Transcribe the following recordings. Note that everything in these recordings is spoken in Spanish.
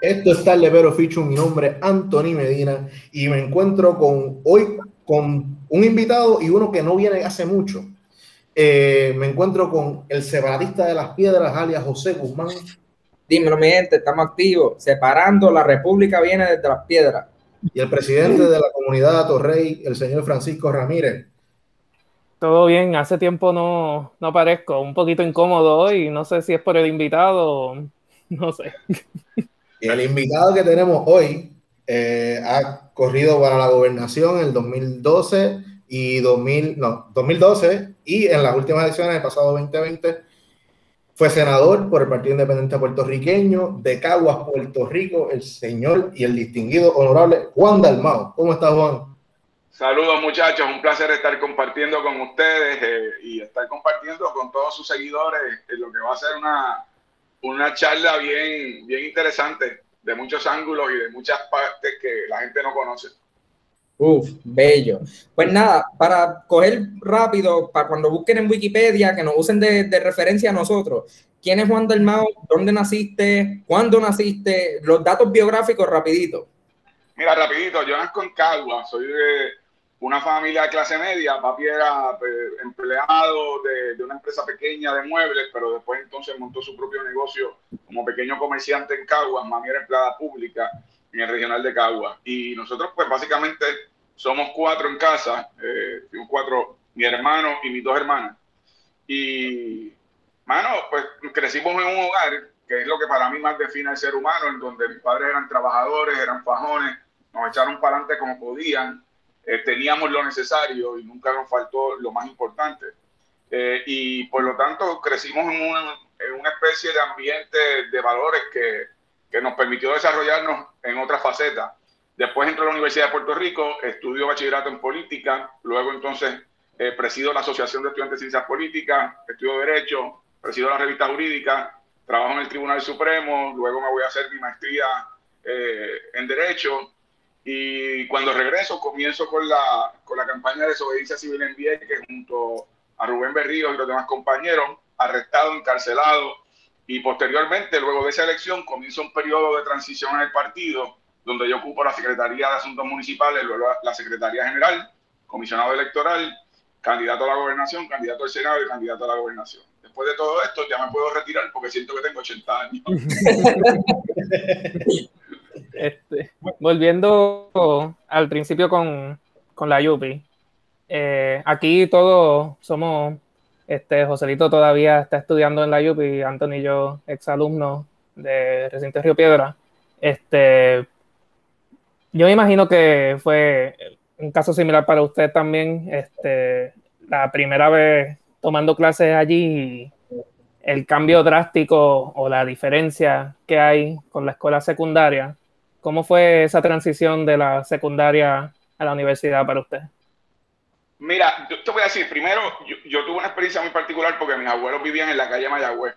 Esto está el Levero Fichu, mi nombre es Anthony Medina y me encuentro con hoy con un invitado y uno que no viene hace mucho. Eh, me encuentro con el separatista de las piedras, alias José Guzmán. Dímelo, mi gente, estamos activos, separando, la república viene desde las piedras. Y el presidente de la comunidad de Torrey, el señor Francisco Ramírez. Todo bien, hace tiempo no, no aparezco, un poquito incómodo hoy, no sé si es por el invitado, no sé. El invitado que tenemos hoy eh, ha corrido para la gobernación en el 2012 y 2000, no, 2012 y en las últimas elecciones del pasado 2020 fue senador por el Partido Independiente Puertorriqueño de Caguas, Puerto Rico, el señor y el distinguido honorable Juan Dalmao. ¿Cómo estás, Juan? Saludos muchachos, un placer estar compartiendo con ustedes eh, y estar compartiendo con todos sus seguidores en lo que va a ser una, una charla bien, bien interesante, de muchos ángulos y de muchas partes que la gente no conoce. Uf, bello. Pues nada, para coger rápido, para cuando busquen en Wikipedia, que nos usen de, de referencia a nosotros. ¿Quién es Juan del Mao? ¿Dónde naciste? ¿Cuándo naciste? Los datos biográficos rapidito. Mira, rapidito, yo nazco en Cagua, soy de, una familia de clase media, papi era pues, empleado de, de, una empresa pequeña de muebles, pero después entonces montó su propio negocio como pequeño comerciante en Caguas, mami era empleada pública en el regional de Caguas. Y nosotros pues básicamente somos cuatro en casa, eh, cuatro, mi hermano y mis dos hermanas. Y, mano, pues crecimos en un hogar, que es lo que para mí más define al ser humano, en donde mis padres eran trabajadores, eran fajones, nos echaron para adelante como podían eh, teníamos lo necesario y nunca nos faltó lo más importante. Eh, y por lo tanto crecimos en una, en una, especie de ambiente de valores que, que nos permitió desarrollarnos en otras facetas. Después entré a la Universidad de Puerto Rico, estudio bachillerato en política, luego entonces eh, presido la Asociación de Estudiantes de Ciencias Políticas, estudio Derecho, presido la revista jurídica, trabajo en el Tribunal Supremo, luego me voy a hacer mi maestría eh, en Derecho y cuando regreso, comienzo con la, con la campaña de desobediencia civil en Vieques junto a Rubén Berrío y los demás compañeros, arrestado, encarcelado. Y posteriormente, luego de esa elección, comienza un periodo de transición en el partido, donde yo ocupo la Secretaría de Asuntos Municipales, luego la Secretaría General, comisionado electoral, candidato a la gobernación, candidato al Senado y candidato a la gobernación. Después de todo esto, ya me puedo retirar porque siento que tengo 80 años. Este, volviendo al principio con, con la Yupi, eh, aquí todos somos, este, Joselito todavía está estudiando en la Yupi, Antonio y yo, exalumnos de Recinto Río Piedra. Este, yo me imagino que fue un caso similar para usted también, este, la primera vez tomando clases allí el cambio drástico o la diferencia que hay con la escuela secundaria ¿Cómo fue esa transición de la secundaria a la universidad para usted? Mira, yo te voy a decir, primero, yo, tuve una experiencia muy particular porque mis abuelos vivían en la calle Mayagüez.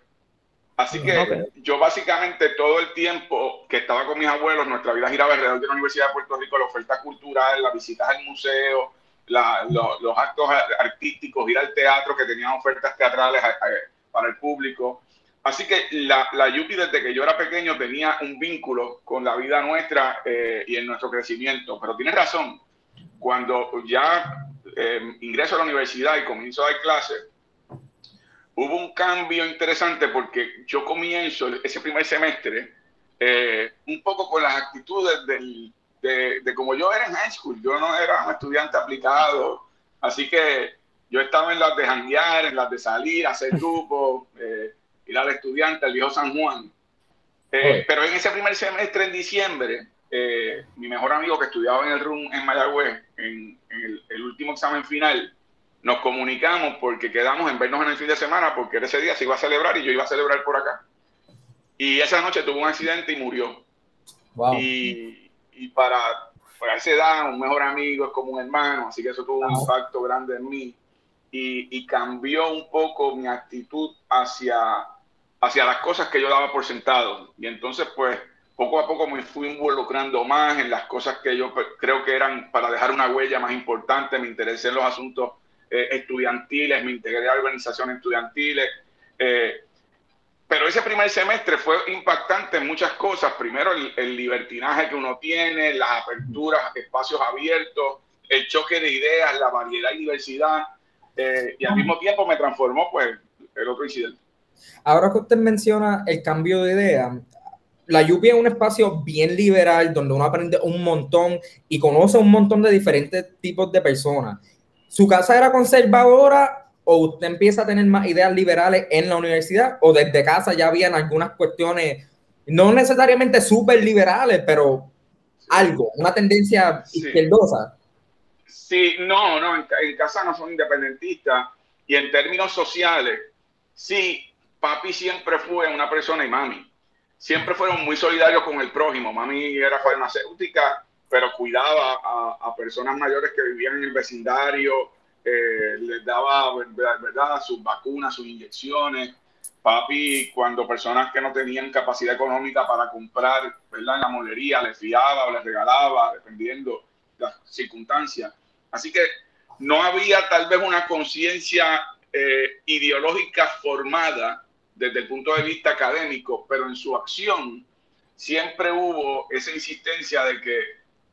Así que yo básicamente todo el tiempo que estaba con mis abuelos, nuestra vida giraba alrededor de la Universidad de Puerto Rico, la oferta cultural, las visitas al museo, los actos artísticos, ir al teatro que tenían ofertas teatrales para el público. Así que la, la Yupi desde que yo era pequeño tenía un vínculo con la vida nuestra eh, y en nuestro crecimiento. Pero tienes razón, cuando ya eh, ingreso a la universidad y comienzo a dar clases, hubo un cambio interesante porque yo comienzo ese primer semestre eh, un poco con las actitudes del, de, de, como yo era en high school. Yo no era un estudiante aplicado, así que yo estaba en las de janguear, en las de salir, hacer grupos. Eh, ir al estudiante, al viejo San Juan. Eh, pero en ese primer semestre, en diciembre, eh, mi mejor amigo que estudiaba en el RUM en Mayagüez, en, el, último examen final, nos comunicamos porque quedamos en vernos en el fin de semana, porque ese día se iba a celebrar y yo iba a celebrar por acá. Y esa noche tuvo un accidente y murió. Y, y, para, para esa edad, un mejor amigo es como un hermano, así que eso tuvo un impacto grande en mí. Y, y, cambió un poco mi actitud hacia, hacia las cosas que yo daba por sentado. Y entonces, pues, poco a poco me fui involucrando más en las cosas que yo creo que eran para dejar una huella más importante. Me interesé en los asuntos eh, estudiantiles, me integré a organizaciones estudiantiles. Eh, pero ese primer semestre fue impactante en muchas cosas. Primero, el, libertinaje que uno tiene, las aperturas, espacios abiertos, el choque de ideas, la variedad y diversidad. Eh, y al mismo tiempo me transformó, pues, el otro incidente. Ahora que usted menciona el cambio de idea, la lluvia es un espacio bien liberal donde uno aprende un montón y conoce un montón de diferentes tipos de personas. ¿Su casa era conservadora o usted empieza a tener más ideas liberales en la universidad o desde casa ya habían algunas cuestiones, no necesariamente súper liberales, pero algo, una tendencia izquierdosa? Sí, no, no, en, en casa no son independentistas y en términos sociales, sí, papi siempre fue una persona y mami siempre fueron muy solidarios con el prójimo. Mami era farmacéutica, pero cuidaba a, personas mayores que vivían en el vecindario, eh, les daba ¿verdad? sus vacunas, sus inyecciones. Papi, cuando personas que no tenían capacidad económica para comprar ¿verdad? en la molería, les fiaba o les regalaba, dependiendo de las circunstancias. Así que no había tal vez una conciencia eh, ideológica formada desde el punto de vista académico, pero en su acción siempre hubo esa insistencia de que,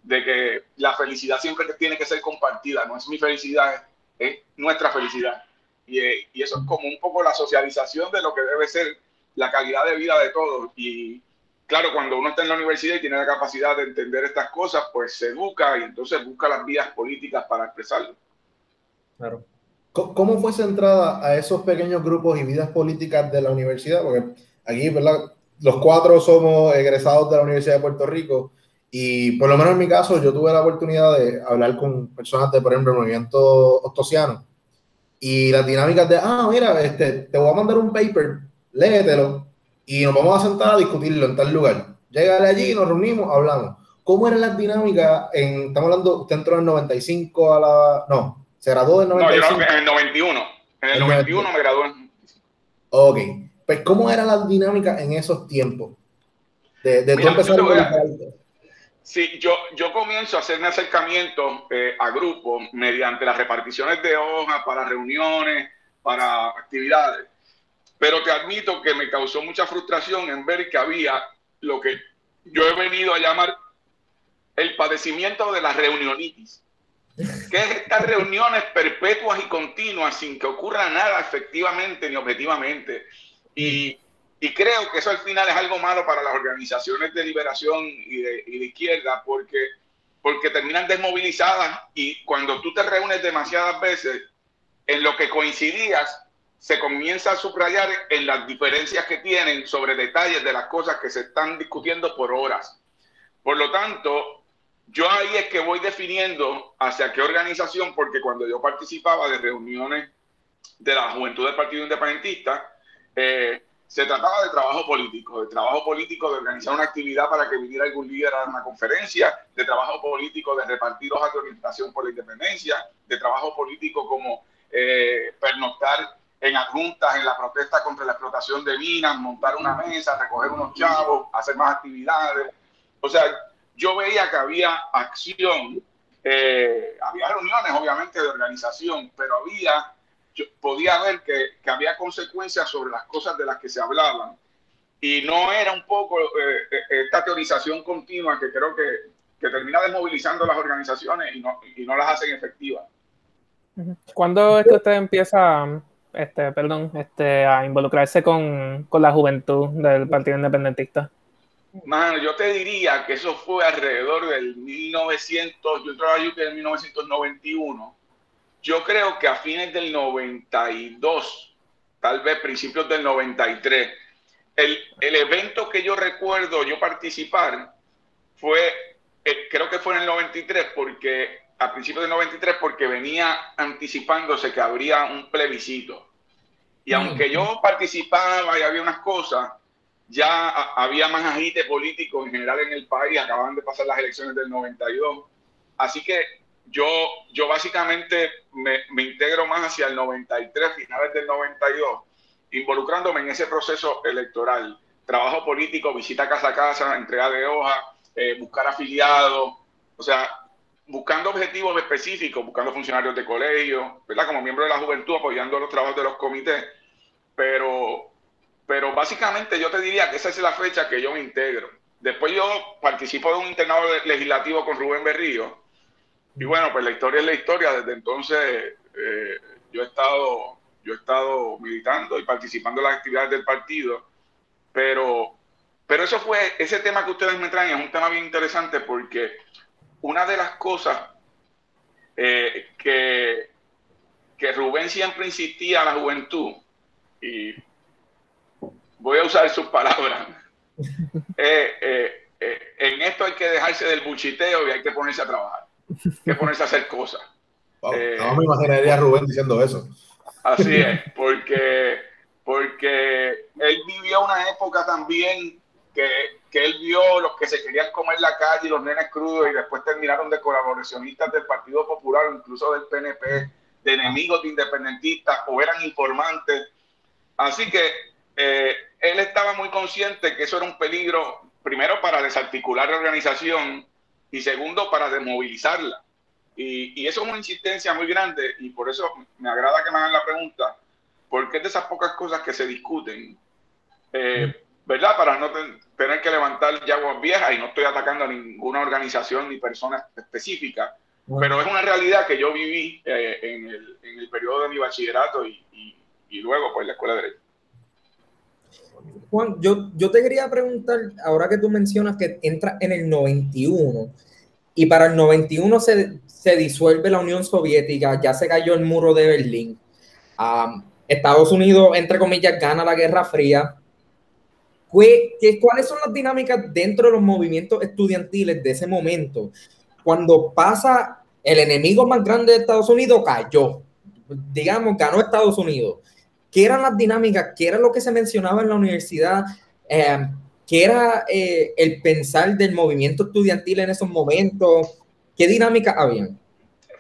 de que la felicidad siempre tiene que ser compartida, no es mi felicidad, es nuestra felicidad. Y, y, eso es como un poco la socialización de lo que debe ser la calidad de vida de todos. Y claro, cuando uno está en la universidad y tiene la capacidad de entender estas cosas, pues se educa y entonces busca las vías políticas para expresarlo. Claro. ¿Cómo fue centrada a esos pequeños grupos y vidas políticas de la universidad? Porque aquí, ¿verdad? Los cuatro somos egresados de la Universidad de Puerto Rico y por lo menos en mi caso yo tuve la oportunidad de hablar con personas de, por ejemplo, el movimiento ostosiano y las dinámicas de, ah, mira, este, te voy a mandar un paper, léetelo y nos vamos a sentar a discutirlo en tal lugar. Llegale allí, nos reunimos, hablamos. ¿Cómo eran las dinámicas? En, estamos hablando, usted entró en 95 a la... No, ¿Se graduó en 95? No, yo en el 91. En el, 91 me gradué. Ok. Pues, ¿cómo era la dinámica en esos tiempos? De, de Mira, empezar Sí, yo, yo comienzo a hacerme acercamientos eh, a grupos mediante las reparticiones de hojas para reuniones, para actividades. Pero te admito que me causó mucha frustración en ver que había lo que yo he venido a llamar el padecimiento de la reunionitis que es estas reuniones perpetuas y continuas sin que ocurra nada efectivamente ni objetivamente. Y, y, creo que eso al final es algo malo para las organizaciones de liberación y de, y de izquierda porque, porque terminan desmovilizadas y cuando tú te reúnes demasiadas veces, en lo que coincidías, se comienza a subrayar en las diferencias que tienen sobre detalles de las cosas que se están discutiendo por horas. Por lo tanto, yo ahí es que voy definiendo hacia qué organización, porque cuando yo participaba de reuniones de la juventud del Partido Independentista, eh, se trataba de trabajo político, de trabajo político de organizar una actividad para que viniera algún líder a una conferencia, de trabajo político de repartir hojas de orientación por la independencia, de trabajo político como eh, pernoctar en adjuntas en la protesta contra la explotación de minas, montar una mesa, recoger unos chavos, hacer más actividades. O sea, yo veía que había acción, eh, había reuniones obviamente de organización, pero había, yo podía ver que, había consecuencias sobre las cosas de las que se hablaban. Y no era un poco eh, eh, esta teorización continua que creo que, termina desmovilizando las organizaciones y no, y no las hacen efectivas. ¿Cuándo es que usted empieza, este, perdón, este, a involucrarse con, con la juventud del Partido Independentista? Mano, yo te diría que eso fue alrededor del 1900, yo entré a UP en 1991. Yo creo que a fines del 92, tal vez principios del 93, el, el evento que yo recuerdo yo participar fue, eh, creo que fue en el 93, porque a principios del 93, porque venía anticipándose que habría un plebiscito. Y aunque yo participaba y había unas cosas, ya había más agite político en general en el país, acaban de pasar las elecciones del 92, así que yo, yo básicamente me, me integro más hacia el 93, finales del 92, involucrándome en ese proceso electoral, trabajo político, visita casa a casa, entrega de hojas, eh, buscar afiliados, o sea, buscando objetivos específicos, buscando funcionarios de colegio, ¿verdad? Como miembro de la juventud, apoyando los trabajos de los comités, pero pero básicamente yo te diría que esa es la fecha que yo me integro. Después yo participo de un internado legislativo con Rubén Berrío. Y bueno, pues la historia es la historia. Desde entonces eh, yo, he estado, yo he estado militando y participando en las actividades del partido. Pero, pero eso fue, ese tema que ustedes me traen es un tema bien interesante porque una de las cosas eh, que, que Rubén siempre insistía a la juventud, y voy a usar sus palabras. Eh, eh, eh, en esto hay que dejarse del buchiteo y hay que ponerse a trabajar, hay que ponerse a hacer cosas. no me imaginaría a Rubén diciendo eso. Así es, porque, porque él vivió una época también que, que, él vio los que se querían comer la calle y los nenes crudos y después terminaron de colaboracionistas del Partido Popular o incluso del PNP, de enemigos de independentistas o eran informantes. Así que eh, él estaba muy consciente que eso era un peligro, primero para desarticular la organización y segundo para desmovilizarla. Y, eso es una insistencia muy grande y por eso me agrada que me hagan la pregunta, porque es de esas pocas cosas que se discuten, eh, ¿verdad? Para no tener que levantar yaguas viejas y no estoy atacando a ninguna organización ni persona específica, pero es una realidad que yo viví eh, en, el, en, el, periodo de mi bachillerato y, y, y luego pues la escuela de Derecho. Juan, yo, yo te quería preguntar, ahora que tú mencionas que entra en el 91 y para el 91 se, se disuelve la Unión Soviética, ya se cayó el muro de Berlín. Estados Unidos, entre comillas, gana la Guerra Fría. ¿Qué, ¿Cuáles son las dinámicas dentro de los movimientos estudiantiles de ese momento? Cuando pasa el enemigo más grande de Estados Unidos, cayó. Digamos, ganó Estados Unidos qué eran las dinámicas, qué era lo que se mencionaba en la universidad, eh, qué era eh, el pensar del movimiento estudiantil en esos momentos, qué dinámica habían.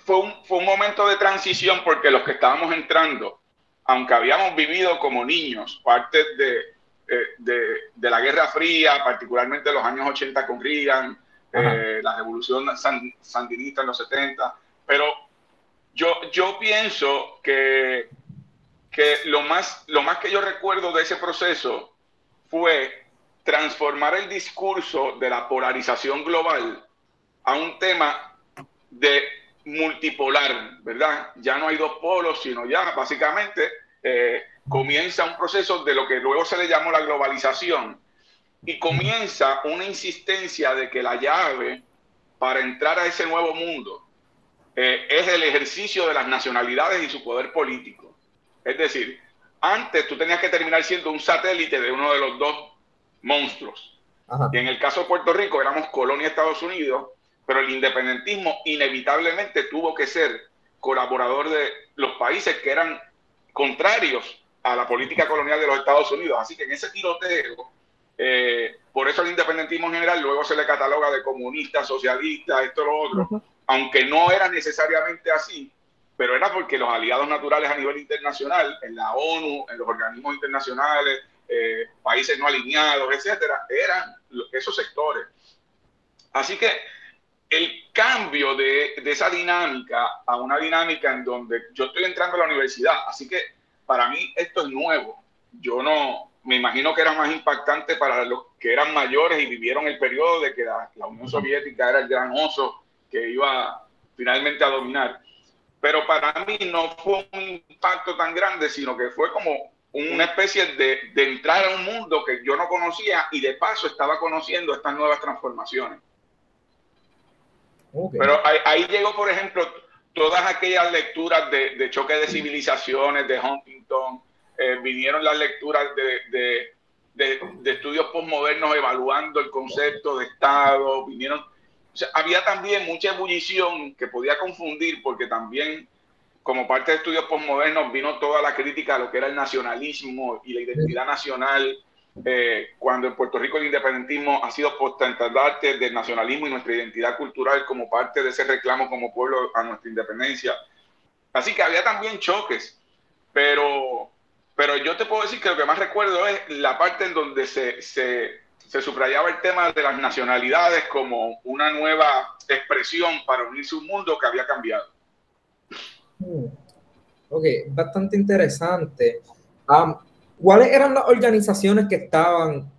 Fue un, fue un momento de transición porque los que estábamos entrando, aunque habíamos vivido como niños parte de, eh, de, de, la Guerra Fría, particularmente los años 80 con Reagan, la revolución sandinista en los 70, pero yo, yo pienso que que lo más, lo más que yo recuerdo de ese proceso fue transformar el discurso de la polarización global a un tema de multipolar, ¿verdad? Ya no hay dos polos, sino ya básicamente eh, comienza un proceso de lo que luego se le llamó la globalización y comienza una insistencia de que la llave para entrar a ese nuevo mundo eh, es el ejercicio de las nacionalidades y su poder político. Es decir, antes tú tenías que terminar siendo un satélite de uno de los dos monstruos. Y en el caso de Puerto Rico éramos colonia de Estados Unidos, pero el independentismo inevitablemente tuvo que ser colaborador de los países que eran contrarios a la política colonial de los Estados Unidos. Así que en ese tiroteo, eh, por eso el independentismo en general luego se le cataloga de comunista, socialista, esto, lo otro, aunque no era necesariamente así, pero era porque los aliados naturales a nivel internacional, en la ONU, en los organismos internacionales, eh, países no alineados, etcétera, eran esos sectores. Así que el cambio de, de, esa dinámica a una dinámica en donde yo estoy entrando a la universidad, así que para mí esto es nuevo. Yo no, me imagino que era más impactante para los que eran mayores y vivieron el periodo de que la, la Unión Soviética era el gran oso que iba finalmente a dominar pero para mí no fue un impacto tan grande, sino que fue como una especie de, de, entrar a un mundo que yo no conocía y de paso estaba conociendo estas nuevas transformaciones. Pero ahí, ahí, llegó, por ejemplo, todas aquellas lecturas de, de choque de civilizaciones, de Huntington, eh, vinieron las lecturas de, de estudios postmodernos evaluando el concepto de Estado, vinieron había también mucha ebullición que podía confundir porque también como parte de estudios postmodernos vino toda la crítica a lo que era el nacionalismo y la identidad nacional, eh, cuando en Puerto Rico el independentismo ha sido postentandarte del nacionalismo y nuestra identidad cultural como parte de ese reclamo como pueblo a nuestra independencia. Así que había también choques, pero, pero yo te puedo decir que lo que más recuerdo es la parte en donde se, se se subrayaba el tema de las nacionalidades como una nueva expresión para unirse un mundo que había cambiado. Hmm. Ok, bastante interesante. ¿cuáles eran las organizaciones que estaban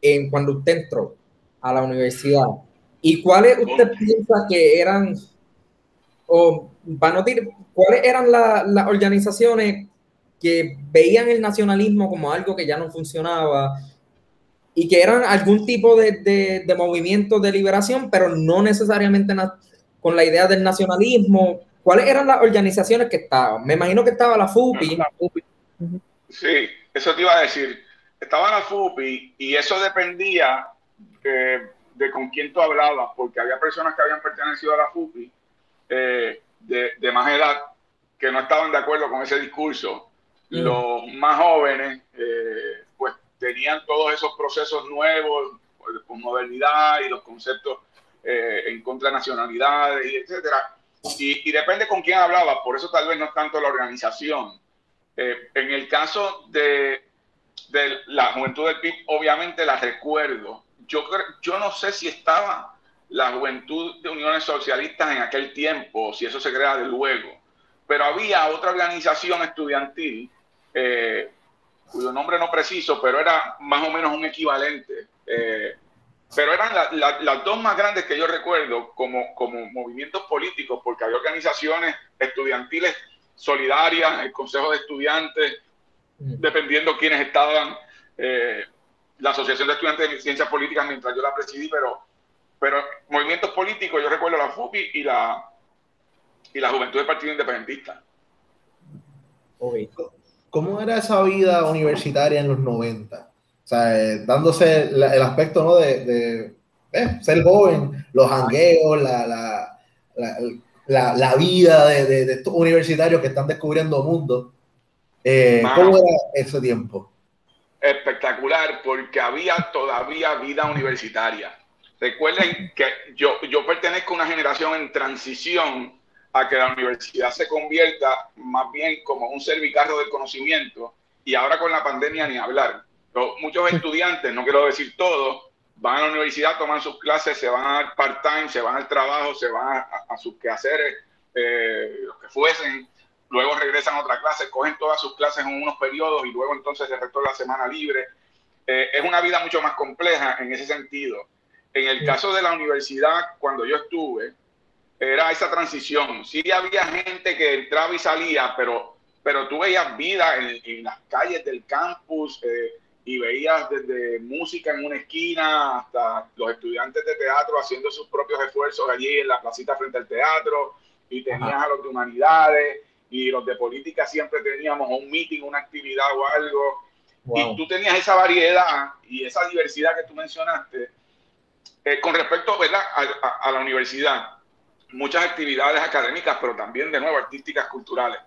en cuando usted entró a la universidad? ¿Y cuáles usted piensa que eran, o para no decir, cuáles eran las organizaciones que veían el nacionalismo como algo que ya no funcionaba y que eran algún tipo de, de, movimiento de liberación, pero no necesariamente con la idea del nacionalismo. ¿Cuáles eran las organizaciones que estaban? Me imagino que estaba la FUPI. Sí, eso te iba a decir. Estaba la FUPI y eso dependía de, de con quién tú hablabas, porque había personas que habían pertenecido a la FUPI eh, de, de más edad que no estaban de acuerdo con ese discurso. Mm. Los más jóvenes, eh, tenían todos esos procesos nuevos, pues, con modernidad y los conceptos eh, en contra de nacionalidades, y etcétera. Y, depende con quién hablaba, por eso tal vez no es tanto la organización. Eh, en el caso de, de, la juventud del PIB, obviamente la recuerdo. Yo, yo no sé si estaba la juventud de uniones socialistas en aquel tiempo, si eso se crea de luego, pero había otra organización estudiantil eh, cuyo nombre no preciso, pero era más o menos un equivalente. Eh, pero eran las dos más grandes que yo recuerdo como, como movimientos políticos, porque había organizaciones estudiantiles solidarias, el Consejo de Estudiantes, mm. dependiendo quiénes estaban, eh, la Asociación de Estudiantes de Ciencias Políticas mientras yo la presidí, pero, pero movimientos políticos, yo recuerdo la FUPI y la, y la Juventud del Partido Independentista. ¿Cómo era esa vida universitaria en los 90? O sea, eh, dándose el aspecto ¿no? de, eh, ser joven, los jangueos, la, la, la, vida de, estos universitarios que están descubriendo mundo. Eh, ¿Cómo era ese tiempo? Espectacular, porque había todavía vida universitaria. Recuerden que yo, yo pertenezco a una generación en transición a que la universidad se convierta más bien como un servicarro del conocimiento y ahora con la pandemia ni hablar muchos estudiantes, no quiero decir todos, van a la universidad, toman sus clases, se van al part-time, se van al trabajo, se van a, sus quehaceres, eh, los que fuesen, luego regresan a otra clase, cogen todas sus clases en unos periodos y luego entonces el resto de la semana libre. Eh, es una vida mucho más compleja en ese sentido. En el caso de la universidad, cuando yo estuve, era esa transición. Sí había gente que entraba y salía, pero, pero tú veías vida en, las calles del campus. Eh, y veías desde música en una esquina hasta los estudiantes de teatro haciendo sus propios esfuerzos allí en la placita frente al teatro, y tenías a los de humanidades, y los de política siempre teníamos un meeting, una actividad o algo, y tú tenías esa variedad y esa diversidad que tú mencionaste. Eh, con respecto ¿verdad? A, a la universidad, muchas actividades académicas, pero también, de nuevo, artísticas, culturales.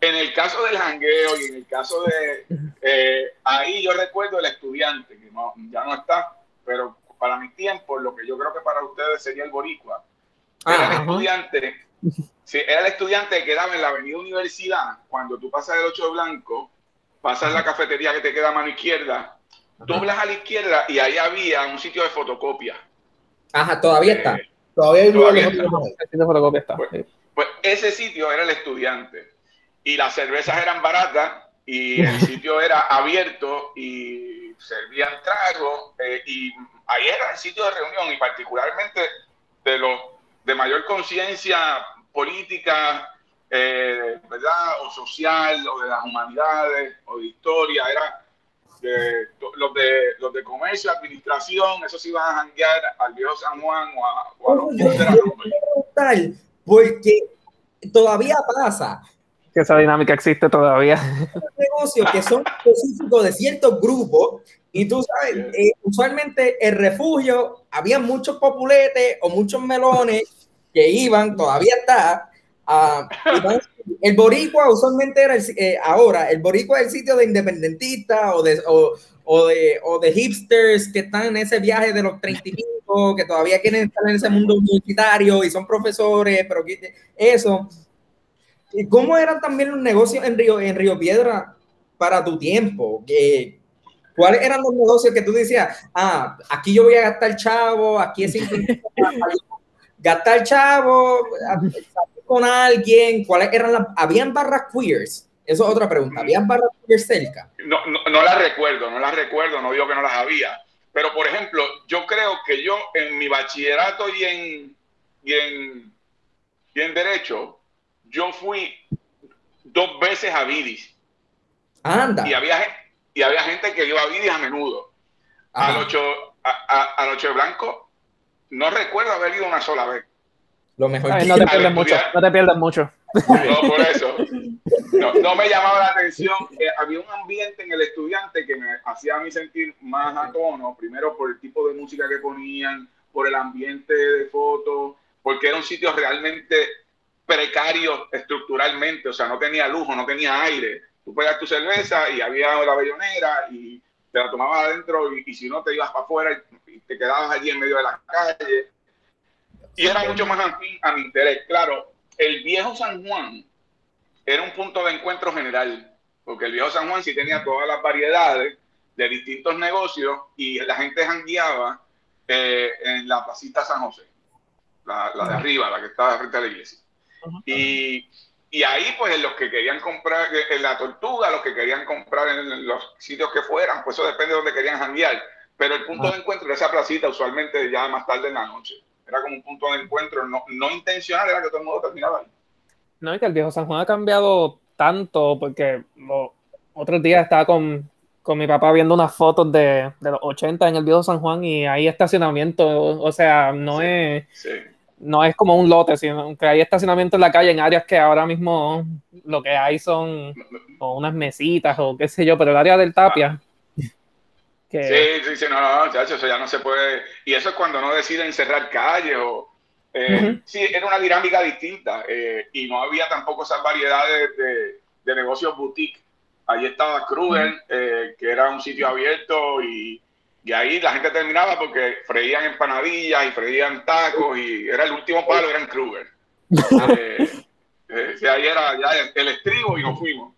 En el caso del jangueo y en el caso de... Eh, ahí yo recuerdo el estudiante, que ya no está, pero para mi tiempo, lo que yo creo que para ustedes sería el boricua. Era el estudiante, sí, era el estudiante que quedaba en la avenida Universidad, cuando tú pasas el 8 de blanco, pasas la cafetería que te queda a mano izquierda, doblas a la izquierda y ahí había un sitio de fotocopia. Ajá, todavía está. Todavía hay está. de fotocopia está. Pues, pues, ese sitio era el estudiante y las cervezas eran baratas y el sitio era abierto y servían tragos eh, y ahí era el sitio de reunión y particularmente de los de mayor conciencia política, eh, ¿verdad? O social, o de las humanidades, o de historia, era los de los de comercio, administración, esos iban a janguear al viejo San Juan o a, o a los de la Porque todavía pasa que esa dinámica existe todavía. negocios que son específicos de ciertos grupos y tú sabes, eh, usualmente el refugio, había muchos populetes o muchos melones que iban, todavía está, el boricua usualmente era el, eh, ahora, el boricua es el sitio de independentistas o de, o, de, o de hipsters que están en ese viaje de los 30 y pico, que todavía quieren estar en ese mundo universitario y son profesores, pero eso ¿Y cómo eran también los negocios en Río, en Río Piedra para tu tiempo? ¿Cuáles eran los negocios que tú decías? Ah, aquí yo voy a gastar chavo, aquí es gastar chavo, con alguien. ¿Cuáles eran las? Habían barras queers Eso es otra pregunta. ¿Había barras cerca? No, no, no las recuerdo, no las recuerdo, no digo que no las había. Pero, por ejemplo, yo creo que yo en mi bachillerato y en, y en, y en Derecho, yo fui dos veces a Vidis. Anda. Y había, y había gente que iba a Vidis a menudo. Al ocho, a, a, ocho de Blanco, no recuerdo haber ido una sola vez. Lo mejor no te pierdas mucho, no te pierdas mucho. No, por eso. No, me llamaba la atención. había un ambiente en el estudiante que me hacía a mí sentir más a tono, primero por el tipo de música que ponían, por el ambiente de fotos, porque era un sitio realmente precario estructuralmente, o sea, no tenía lujo, no tenía aire. Tú pedías tu cerveza y había la bellonera y te la tomabas adentro y, si no te ibas para afuera y te quedabas allí en medio de la calle. Y era mucho más a a mi interés. Claro, el viejo San Juan era un punto de encuentro general, porque el viejo San Juan sí tenía todas las variedades de distintos negocios y la gente jangueaba eh, en la placita San José, la, de arriba, la que estaba frente a la iglesia. Y, y, ahí, pues, los que querían comprar en la tortuga, los que querían comprar en los sitios que fueran, pues eso depende de donde querían janguear. Pero el punto de encuentro era esa placita, usualmente ya más tarde en la noche. Era como un punto de encuentro no, no intencional, era que todo el mundo terminaba ahí. No, y que el viejo San Juan ha cambiado tanto, porque los otros días estaba con, con mi papá viendo unas fotos de, de, los 80 en el viejo San Juan y hay estacionamiento, o sea, no es no es como un lote, sino que hay estacionamiento en la calle en áreas que ahora mismo lo que hay son unas mesitas o qué sé yo, pero el área del Tapia. Sí, sí, sí, no, no, no, eso ya no se puede. Y eso es cuando no deciden cerrar calles o, eh, Sí, era una dinámica distinta eh, y no había tampoco esas variedades de, de negocios boutique. Allí estaba Kruger, eh, que era un sitio abierto y, y, ahí la gente terminaba porque freían empanadillas y freían tacos y era el último palo, era en Kruger. ahí era ya el estribo y nos fuimos.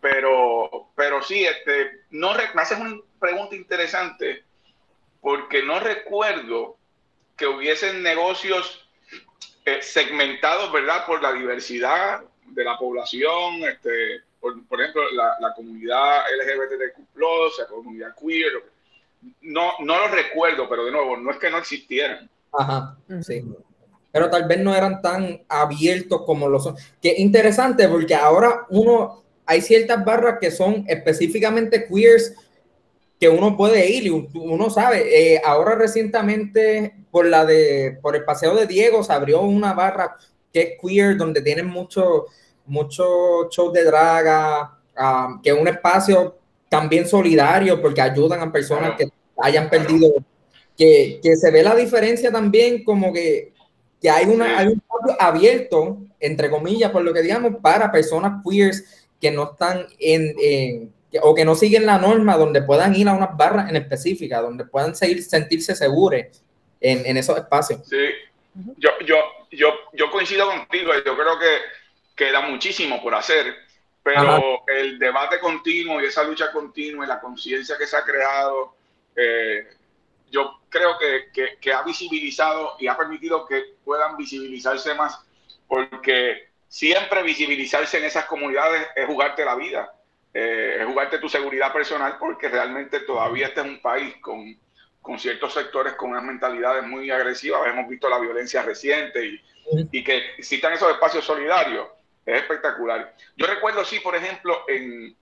pero, pero sí, este, no haces una pregunta interesante porque no recuerdo que hubiesen negocios eh, segmentados, ¿verdad? Por la diversidad de la población, este, por, ejemplo, la, comunidad LGBTQ+, la comunidad queer. No, no lo recuerdo, pero de nuevo, no es que no existieran. Ajá, sí. Pero tal vez no eran tan abiertos como lo son. Que interesante, porque ahora uno, hay ciertas barras que son específicamente queers que uno puede ir y uno sabe. Eh, ahora recientemente por la de por el paseo de Diego se abrió una barra que es queer donde tienen mucho mucho show de draga, ah, que es un espacio también solidario porque ayudan a personas que hayan perdido, que, que, se ve la diferencia también como que, que hay, una, hay un espacio abierto, entre comillas, por lo que digamos, para personas queers que no están en, en o que no siguen la norma, donde puedan ir a unas barras en específica, donde puedan seguir, sentirse seguros en, en, esos espacios. Sí, yo, yo, yo, yo coincido contigo, yo creo que queda muchísimo por hacer, pero el debate continuo y esa lucha continua y la conciencia que se ha creado, eh, yo creo que, que, que ha visibilizado y ha permitido que puedan visibilizarse más, porque siempre visibilizarse en esas comunidades es jugarte la vida eh, es jugarte tu seguridad personal porque realmente todavía este es un país con, con, ciertos sectores con unas mentalidades muy agresivas. Hemos visto la violencia reciente y, y que existan esos espacios solidarios. Es espectacular. Yo recuerdo, sí, por ejemplo, en,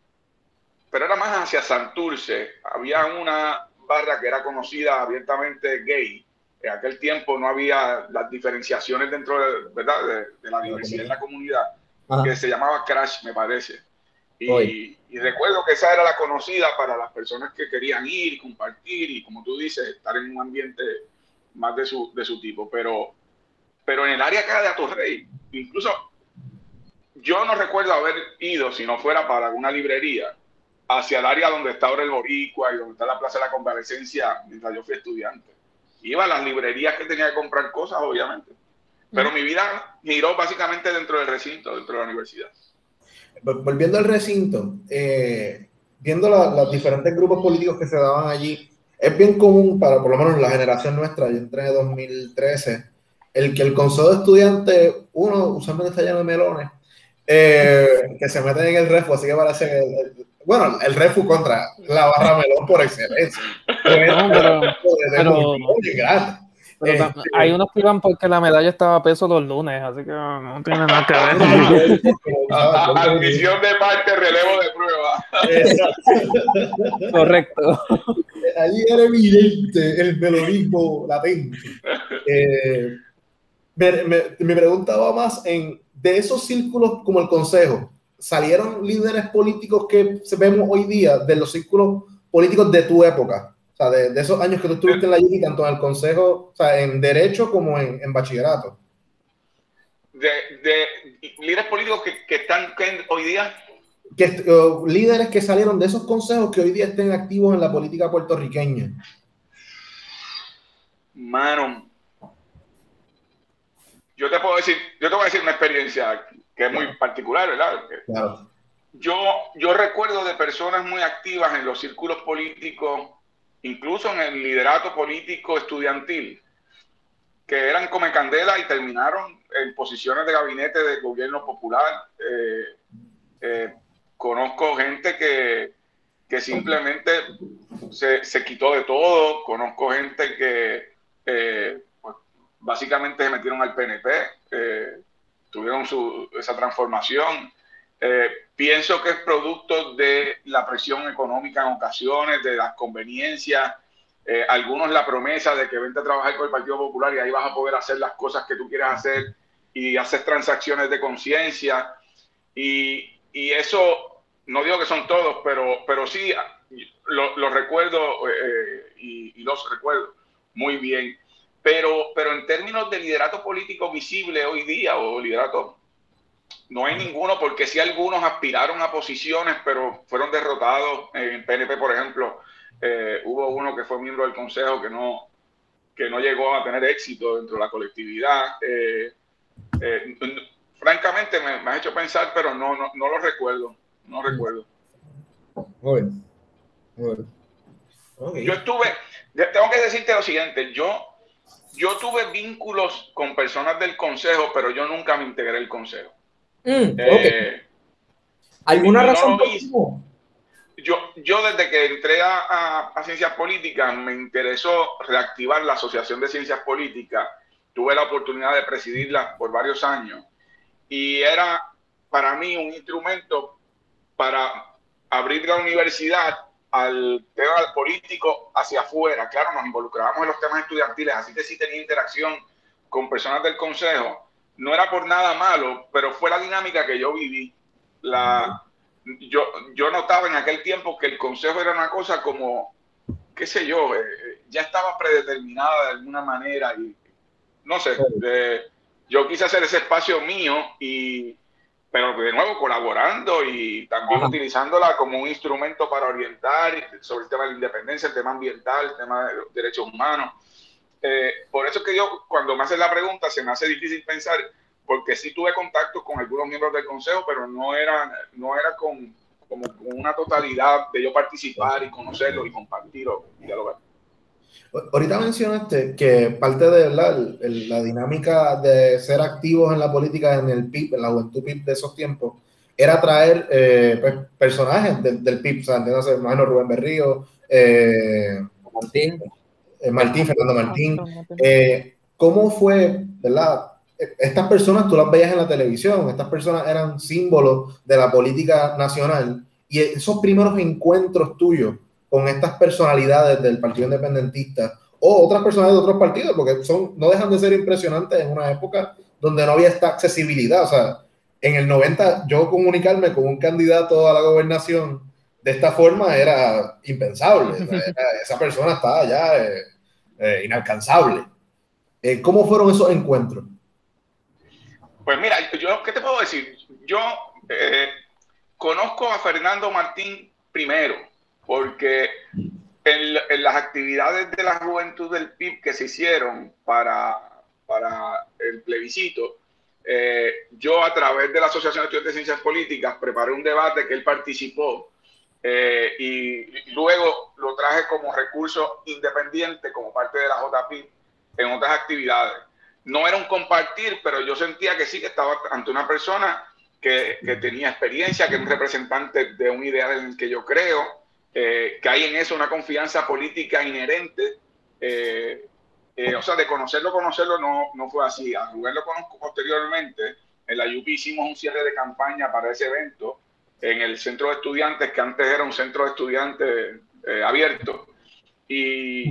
pero era más hacia Santurce, había una barra que era conocida abiertamente gay. En aquel tiempo no había las diferenciaciones dentro de, ¿verdad? de, la diversidad en la comunidad, que se llamaba Crash, me parece. Y, recuerdo que esa era la conocida para las personas que querían ir compartir y, como tú dices, estar en un ambiente más de su, de su tipo. Pero, pero en el área acá de Atorrey, incluso yo no recuerdo haber ido, si no fuera para alguna librería, hacia el área donde está ahora el Boricua y donde está la Plaza de la Convalecencia mientras yo fui estudiante. Iba a las librerías que tenía que comprar cosas, obviamente. Pero mi vida giró básicamente dentro del recinto, dentro de la universidad volviendo al recinto, eh, viendo los diferentes grupos políticos que se daban allí, es bien común para, por lo menos la generación nuestra, yo entré en 2013, el que el consejo de estudiantes, uno usualmente está lleno de melones, eh, que se meten en el refu, así que parece que bueno, el refu contra la barra melón por excelencia. pero, este, hay unos que iban porque la medalla estaba a peso los lunes, así que no tiene nada que ver. Admisión de parte, relevo de prueba. Correcto. Allí era evidente el melonismo latente. Eh, me, preguntaba más en de esos círculos como el Consejo, ¿salieron líderes políticos que vemos hoy día de los círculos políticos de tu época? O sea, de, esos años que tú estuviste en la UNI, tanto en el consejo, o sea, en derecho como en, bachillerato. De, líderes políticos que, están hoy día. Que, líderes que salieron de esos consejos que hoy día estén activos en la política puertorriqueña. Mano, yo te puedo decir, yo te voy a decir una experiencia que es muy particular, ¿verdad? Claro. Yo, yo recuerdo de personas muy activas en los círculos políticos incluso en el liderato político estudiantil, que eran come candela y terminaron en posiciones de gabinete del gobierno popular. Eh, eh, conozco gente que, que simplemente se, se, quitó de todo, conozco gente que eh, pues, básicamente se metieron al PNP, tuvieron su, esa transformación. Pienso que es producto de la presión económica en ocasiones, de las conveniencias, eh, algunos la promesa de que vente a trabajar con el Partido Popular y ahí vas a poder hacer las cosas que tú quieres hacer y hacer transacciones de conciencia. Y, eso, no digo que son todos, pero, pero sí lo, recuerdo eh, y, y, los recuerdo muy bien. Pero, pero en términos de liderato político visible hoy día o liderato no hay ninguno, porque sí algunos aspiraron a posiciones, pero fueron derrotados. En PNP, por ejemplo, eh, hubo uno que fue miembro del Consejo que no, que no llegó a tener éxito dentro de la colectividad. Eh, eh, francamente, me, me, ha hecho pensar, pero no, no, no lo recuerdo. No recuerdo. Muy bien. Yo estuve, tengo que decirte lo siguiente, yo, yo tuve vínculos con personas del Consejo, pero yo nunca me integré al Consejo. Mm, eh, ¿Alguna razón? yo, yo desde que entré a, Ciencias Políticas me interesó reactivar la Asociación de Ciencias Políticas. Tuve la oportunidad de presidirla por varios años y era para mí un instrumento para abrir la universidad al tema político hacia afuera. Claro, nos involucrábamos en los temas estudiantiles, así que sí tenía interacción con personas del consejo, no era por nada malo, pero fue la dinámica que yo viví. La, yo, yo notaba en aquel tiempo que el consejo era una cosa como, qué sé yo, eh, ya estaba predeterminada de alguna manera y no sé, eh, yo quise hacer ese espacio mío y, pero de nuevo colaborando y también utilizándola como un instrumento para orientar sobre el tema de la independencia, el tema ambiental, el tema de los derechos humanos. Eh, por eso es que yo, cuando me hacen la pregunta, se me hace difícil pensar, porque sí tuve contacto con algunos miembros del consejo, pero no era, no era con, como una totalidad de yo participar y conocerlos y compartir o dialogar. Ahorita mencionaste que parte de la, la, dinámica de ser activos en la política en el PIB, en la juventud PIB de esos tiempos, era traer eh, pues, personajes del, PIB, o sea, hermano Rubén Berrío, eh, Martín. Eh, Martín, Fernando Martín. Eh, ¿Cómo fue, verdad? Estas personas tú las veías en la televisión, estas personas eran símbolos de la política nacional y esos primeros encuentros tuyos con estas personalidades del Partido Independentista o otras personas de otros partidos, porque son, no dejan de ser impresionantes en una época donde no había esta accesibilidad. O sea, en el 90 yo comunicarme con un candidato a la gobernación de esta forma era impensable. esa persona estaba ya eh, eh, inalcanzable. Eh, ¿Cómo fueron esos encuentros? Pues mira, yo, ¿qué te puedo decir? Yo conozco a Fernando Martín primero, porque en, las actividades de la juventud del PIB que se hicieron para, para el plebiscito, yo a través de la Asociación de Estudiantes de Ciencias Políticas preparé un debate que él participó eh, y luego lo traje como recurso independiente, como parte de la JP en otras actividades. No era un compartir, pero yo sentía que sí, que estaba ante una persona que, que, tenía experiencia, que es un representante de un ideal en el que yo creo, eh, que hay en eso una confianza política inherente. Eh, eh, o sea, de conocerlo, conocerlo no, no fue así. A Rubén lo conozco posteriormente. En la UP hicimos un cierre de campaña para ese evento en el centro de estudiantes, que antes era un centro de estudiantes abierto. Y,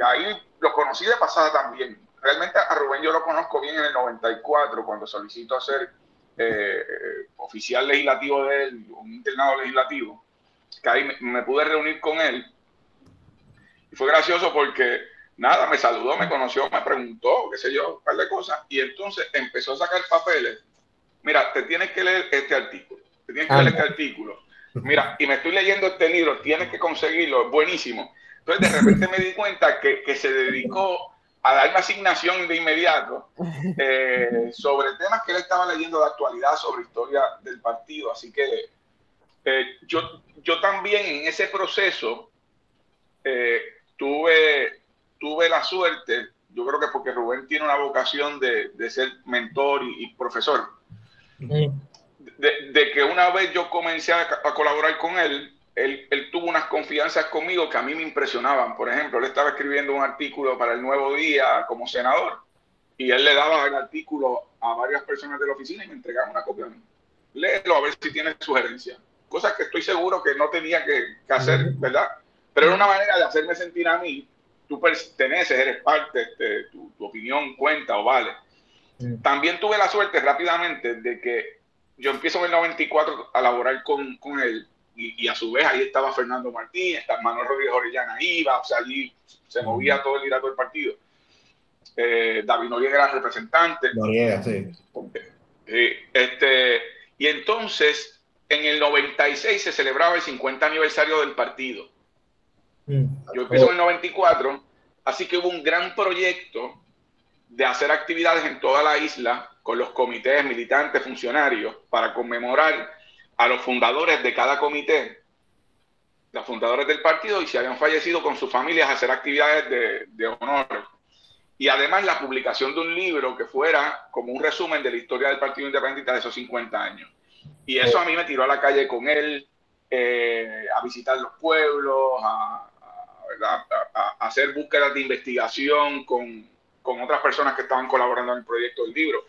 ahí lo conocí de pasada también. Realmente a Rubén yo lo conozco bien en el 94, cuando solicito ser oficial legislativo de él, un internado legislativo que ahí me, pude reunir con él. Y fue gracioso porque, nada, me saludó, me conoció, me preguntó, qué sé yo, un par de cosas. Y entonces empezó a sacar papeles. Mira, te tienes que leer este artículo. Te tienes que leer este artículo. Mira, y me estoy leyendo este libro, tienes que conseguirlo, es buenísimo. Entonces de repente me di cuenta que, que se dedicó a dar una asignación de inmediato eh, sobre temas que él estaba leyendo de actualidad, sobre historia del partido. Así que eh, yo, yo también en ese proceso eh, tuve, tuve la suerte, yo creo que porque Rubén tiene una vocación de, de ser mentor y, profesor, de, que una vez yo comencé a, colaborar con él, él, él, tuvo unas confianzas conmigo que a mí me impresionaban. Por ejemplo, él estaba escribiendo un artículo para el Nuevo Día como senador y él le daba el artículo a varias personas de la oficina y me entregaba una copia a mí. Léelo a ver si tiene sugerencias cosas que estoy seguro que no tenía que, hacer, ¿verdad? Pero era una manera de hacerme sentir a mí, tú perteneces, eres parte, este, tu, opinión cuenta o vale. También tuve la suerte rápidamente de que yo empiezo en el 94 a laborar con, con él y, a su vez ahí estaba Fernando Martín, está Manuel Rodríguez Orellana iba, o sea, allí se movía todo el liderato del partido. Eh, David Noriega era representante. Noriega, sí. este, y entonces en el 96 se celebraba el 50 aniversario del partido. Mm. Yo empecé en el 94, así que hubo un gran proyecto de hacer actividades en toda la isla con los comités militantes, funcionarios, para conmemorar a los fundadores de cada comité, los fundadores del partido, y si habían fallecido con sus familias, hacer actividades de, de honor. Y además la publicación de un libro que fuera como un resumen de la historia del Partido Independiente de esos 50 años. Y eso a mí me tiró a la calle con él, eh, a visitar los pueblos, a, hacer búsquedas de investigación con, con, otras personas que estaban colaborando en el proyecto del libro.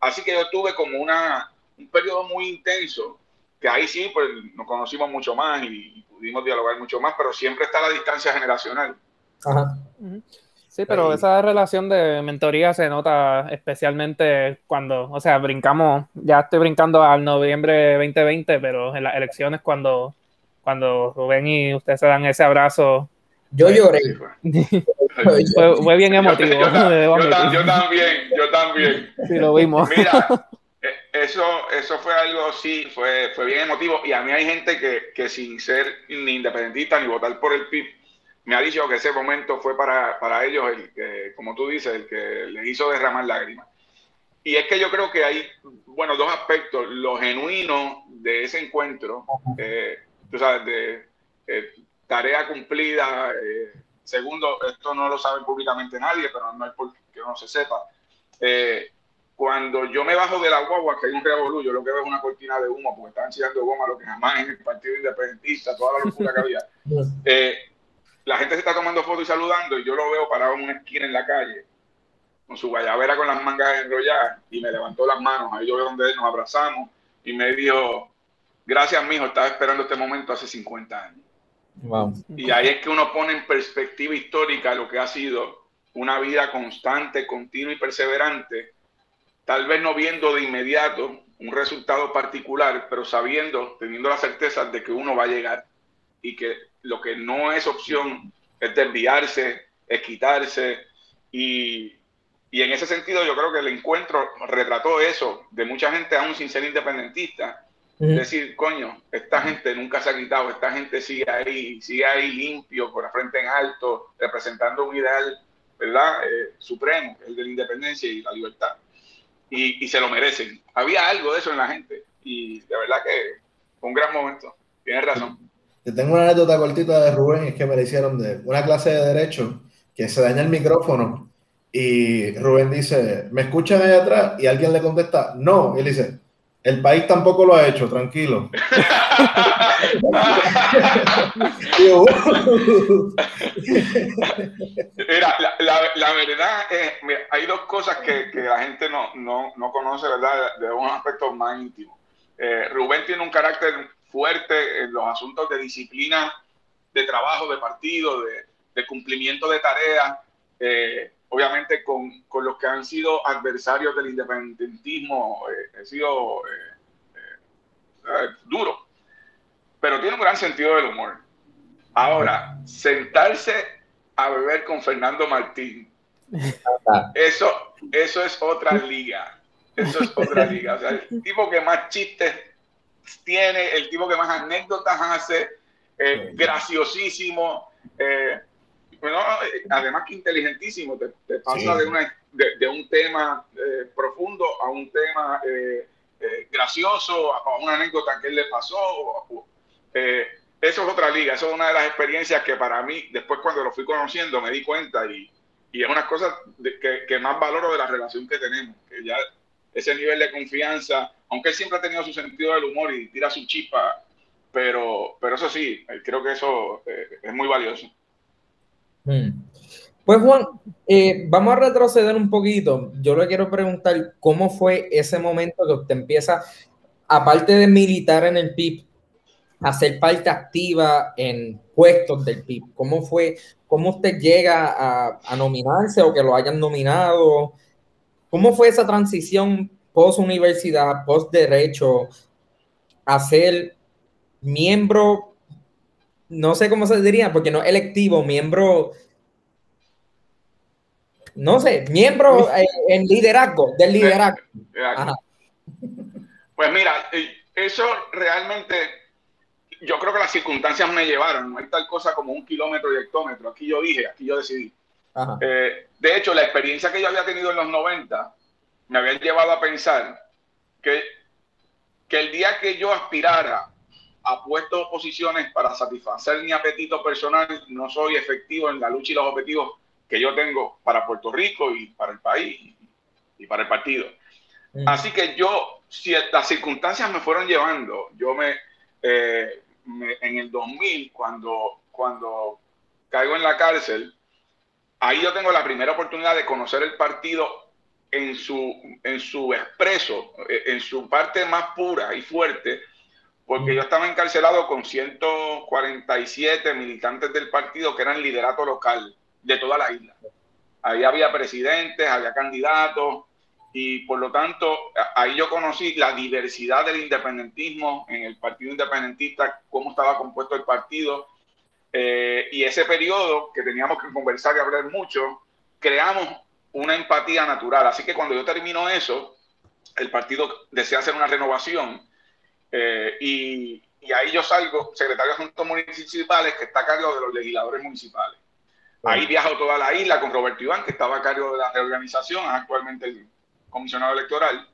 Así que yo tuve como una, un periodo muy intenso, que ahí sí, pues nos conocimos mucho más y, pudimos dialogar mucho más, pero siempre está la distancia generacional. Ajá. Sí, pero esa relación de mentoría se nota especialmente cuando, o sea, brincamos, ya estoy brincando al noviembre 2020, pero en las elecciones cuando, cuando Rubén y usted se dan ese abrazo. Yo lloré. fue, bien emotivo. Yo, también, yo también. Sí, lo vimos. Mira, eh, eso, eso fue algo, sí, fue, fue bien emotivo. Y a mí hay gente que, que sin ser ni independentista ni votar por el PIB, me ha dicho que ese momento fue para, para ellos el que, como tú dices, el que les hizo derramar lágrimas. Y es que yo creo que hay, bueno, dos aspectos. Lo genuino de ese encuentro, eh, tú sabes, de eh, tarea cumplida. Eh, segundo, esto no lo sabe públicamente nadie, pero no es porque no se sepa. cuando yo me bajo de la guagua, que hay un revolú, yo lo que veo es una cortina de humo, porque estaban tirando goma, lo que jamás en el Partido Independentista, toda la locura que había la gente se está tomando fotos y saludando y yo lo veo parado en una esquina en la calle con su guayabera con las mangas enrolladas y me levantó las manos. Ahí yo veo donde nos abrazamos y me dijo, gracias, mijo, estaba esperando este momento hace 50 años. Y ahí es que uno pone en perspectiva histórica lo que ha sido una vida constante, continua y perseverante, tal vez no viendo de inmediato un resultado particular, pero sabiendo, teniendo la certeza de que uno va a llegar y que lo que no es opción es desviarse, es quitarse. Y, y, en ese sentido yo creo que el encuentro retrató eso de mucha gente aún sin ser independentista. Es decir, coño, esta gente nunca se ha quitado, esta gente sigue ahí, sigue ahí limpio, con la frente en alto, representando un ideal, ¿verdad? Eh, supremo, el de la independencia y la libertad. Y, y, se lo merecen. Había algo de eso en la gente y de verdad que fue un gran momento. Tienes razón tengo una anécdota cortita de Rubén, es que me la hicieron de una clase de derecho, que se daña el micrófono y Rubén dice, ¿me escuchan allá atrás? Y alguien le contesta, no. Y él dice, El país tampoco lo ha hecho, tranquilo. mira, la, verdad es, hay dos cosas que, la gente no, no, conoce, ¿verdad? De un aspecto más íntimo. Eh, Rubén tiene un carácter fuerte en los asuntos de disciplina, de trabajo, de partido, de, cumplimiento de tareas. Eh, obviamente con, con, los que han sido adversarios del independentismo, eh, he sido duro, pero tiene un gran sentido del humor. Ahora, sentarse a beber con Fernando Martín, eso, eso es otra liga. Eso es otra liga. O sea, el tipo que más chistes tiene, el tipo que más anécdotas hace, eh, graciosísimo, eh, además que inteligentísimo, te, pasa de, una, de, un tema eh, profundo a un tema gracioso, a una anécdota que él le pasó. eso es otra liga, eso es una de las experiencias que para mí, después cuando lo fui conociendo, me di cuenta y, y es una cosa que, que, más valoro de la relación que tenemos, que ya ese nivel de confianza, aunque él siempre ha tenido su sentido del humor y tira su chispa, pero, pero eso sí, creo que eso eh, es muy valioso. Hmm. Pues Juan, eh, vamos a retroceder un poquito. Yo le quiero preguntar cómo fue ese momento que usted empieza, aparte de militar en el PIB, a ser parte activa en puestos del PIB. ¿Cómo fue, cómo usted llega a, a nominarse o que lo hayan nominado? ¿Cómo fue esa transición post universidad, post derecho, a ser miembro, no sé cómo se diría, porque no electivo, miembro, no sé, miembro en, liderazgo, del liderazgo? Pues mira, eh, eso realmente, yo creo que las circunstancias me llevaron, no hay tal cosa como un kilómetro y hectómetro, aquí yo dije, aquí yo decidí. Eh, de hecho, la experiencia que yo había tenido en los 90 me había llevado a pensar que, que el día que yo aspirara a puestos o posiciones para satisfacer mi apetito personal, no soy efectivo en la lucha y los objetivos que yo tengo para Puerto Rico y para el país y para el partido. Mm. Así que yo, si las circunstancias me fueron llevando, yo me, eh, me, en el 2000, cuando, cuando caigo en la cárcel, ahí yo tengo la primera oportunidad de conocer el partido en su, en su expreso, en su parte más pura y fuerte, porque yo estaba encarcelado con 147 militantes del partido que eran liderato local de toda la isla. Ahí había presidentes, había candidatos, y por lo tanto ahí yo conocí la diversidad del independentismo en el partido independentista, cómo estaba compuesto el partido, eh, y ese periodo que teníamos que conversar y hablar mucho, creamos una empatía natural. Así que cuando yo termino eso, el partido desea hacer una renovación eh, y, ahí yo salgo secretario de Asuntos Municipales que está a cargo de los legisladores municipales. Ahí viajo toda la isla con Roberto Iván, que estaba a cargo de la reorganización, actualmente el comisionado electoral.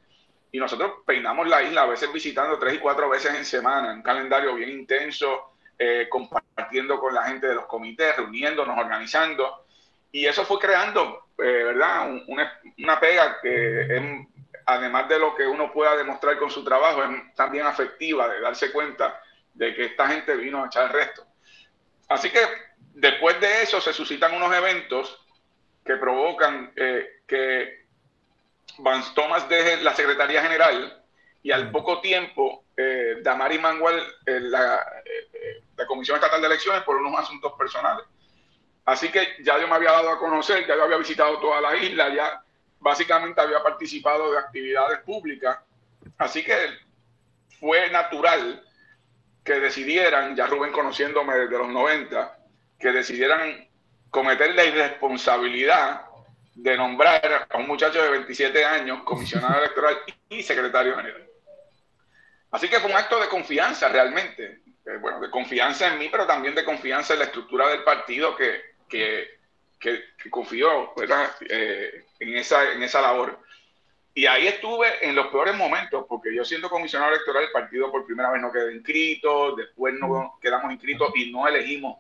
Y nosotros peinamos la isla, a veces visitando tres y cuatro veces en semana, un calendario bien intenso, eh, compartiendo con la gente de los comités, reuniéndonos, organizando. Y eso fue creando, eh, ¿verdad? una, pega que además de lo que uno pueda demostrar con su trabajo, es también afectiva de darse cuenta de que esta gente vino a echar el resto. Así que después de eso se suscitan unos eventos que provocan eh, que Van Thomas deje la Secretaría General y al poco tiempo eh, Damari Manuel la, la Comisión Estatal de Elecciones por unos asuntos personales. Así que ya yo me había dado a conocer, ya yo había visitado toda la isla, ya básicamente había participado de actividades públicas. Así que fue natural que decidieran, ya Rubén conociéndome desde los 90, que decidieran cometer la irresponsabilidad de nombrar a un muchacho de 27 años comisionado electoral y secretario general. Así que fue un acto de confianza realmente, eh, bueno, de confianza en mí, pero también de confianza en la estructura del partido que, que, que, confió eh, en, esa, en esa labor. Y ahí estuve en los peores momentos, porque yo siendo comisionado electoral, el partido por primera vez no quedó inscrito, después no quedamos inscritos y no elegimos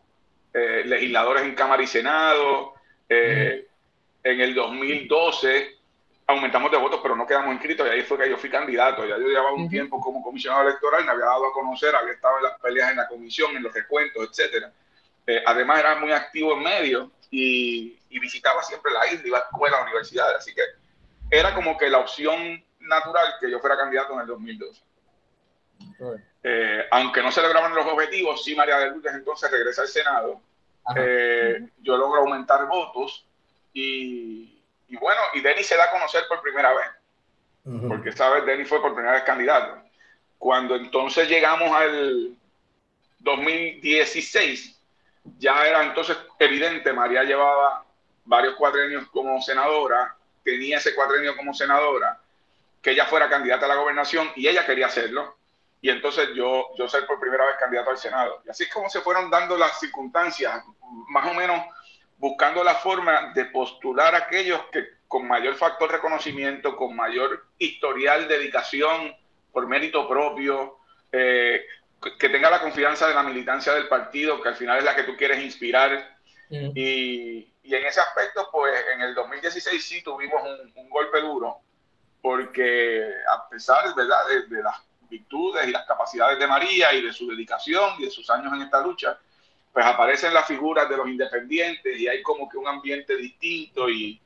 eh, legisladores en Cámara y Senado. Eh, en el 2012 aumentamos de votos, pero no quedamos inscritos y ahí fue que yo fui candidato. Ya yo llevaba un tiempo como comisionado electoral, me había dado a conocer, había estado en las peleas en la comisión, en los recuentos, etcétera. Eh, además era muy activo en medios y, visitaba siempre la isla, iba a escuela, universidades, así que era como que la opción natural que yo fuera candidato en el 2012. Eh, aunque no se lograban los objetivos, sí María de Lourdes entonces regresa al Senado. Eh, yo logro aumentar votos y, y bueno, y Denis se da a conocer por primera vez, porque esta vez Denis fue por primera vez candidato. Cuando entonces llegamos al 2016, ya era entonces evidente, María llevaba varios cuatrenios como senadora, tenía ese cuatrenio como senadora, que ella fuera candidata a la gobernación y ella quería hacerlo. Y entonces yo, yo ser por primera vez candidato al Senado. Y así es como se fueron dando las circunstancias, más o menos buscando la forma de postular a aquellos que con mayor factor reconocimiento, con mayor historial, dedicación por mérito propio, eh, que tenga la confianza de la militancia del partido, que al final es la que tú quieres inspirar. Y, y, en ese aspecto, pues en el 2016 sí tuvimos un, golpe duro, porque a pesar ¿verdad? De, de, las virtudes y las capacidades de María y de su dedicación y de sus años en esta lucha, pues aparecen las figuras de los independientes y hay como que un ambiente distinto y,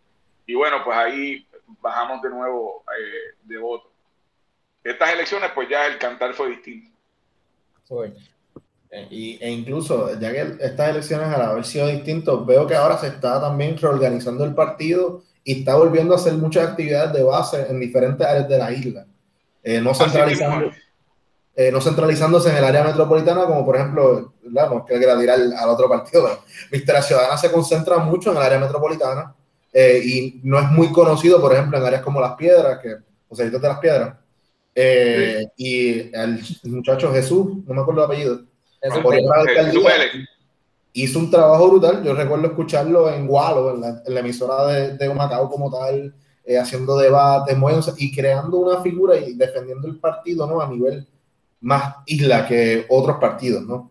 y bueno, pues ahí bajamos de nuevo eh, de voto. Estas elecciones, pues ya el cantar fue distinto. Eh, y, e incluso, ya que estas elecciones al haber sido distintos, veo que ahora se está también reorganizando el partido y está volviendo a hacer muchas actividades de base en diferentes áreas de la isla. Eh, no centralizando. Eh, no centralizándose en el área metropolitana, como por ejemplo, no que ir al, al, otro partido, pero Ciudadana se concentra mucho en el área metropolitana eh, y no es muy conocido, por ejemplo, en áreas como Las Piedras, que José de las Piedras, eh, y el muchacho Jesús, no me acuerdo el apellido, por hizo un trabajo brutal. Yo recuerdo escucharlo en Gualo, en la, emisora de, de Macao como tal, haciendo debates, y creando una figura y defendiendo el partido ¿no? a nivel más isla que otros partidos, ¿no?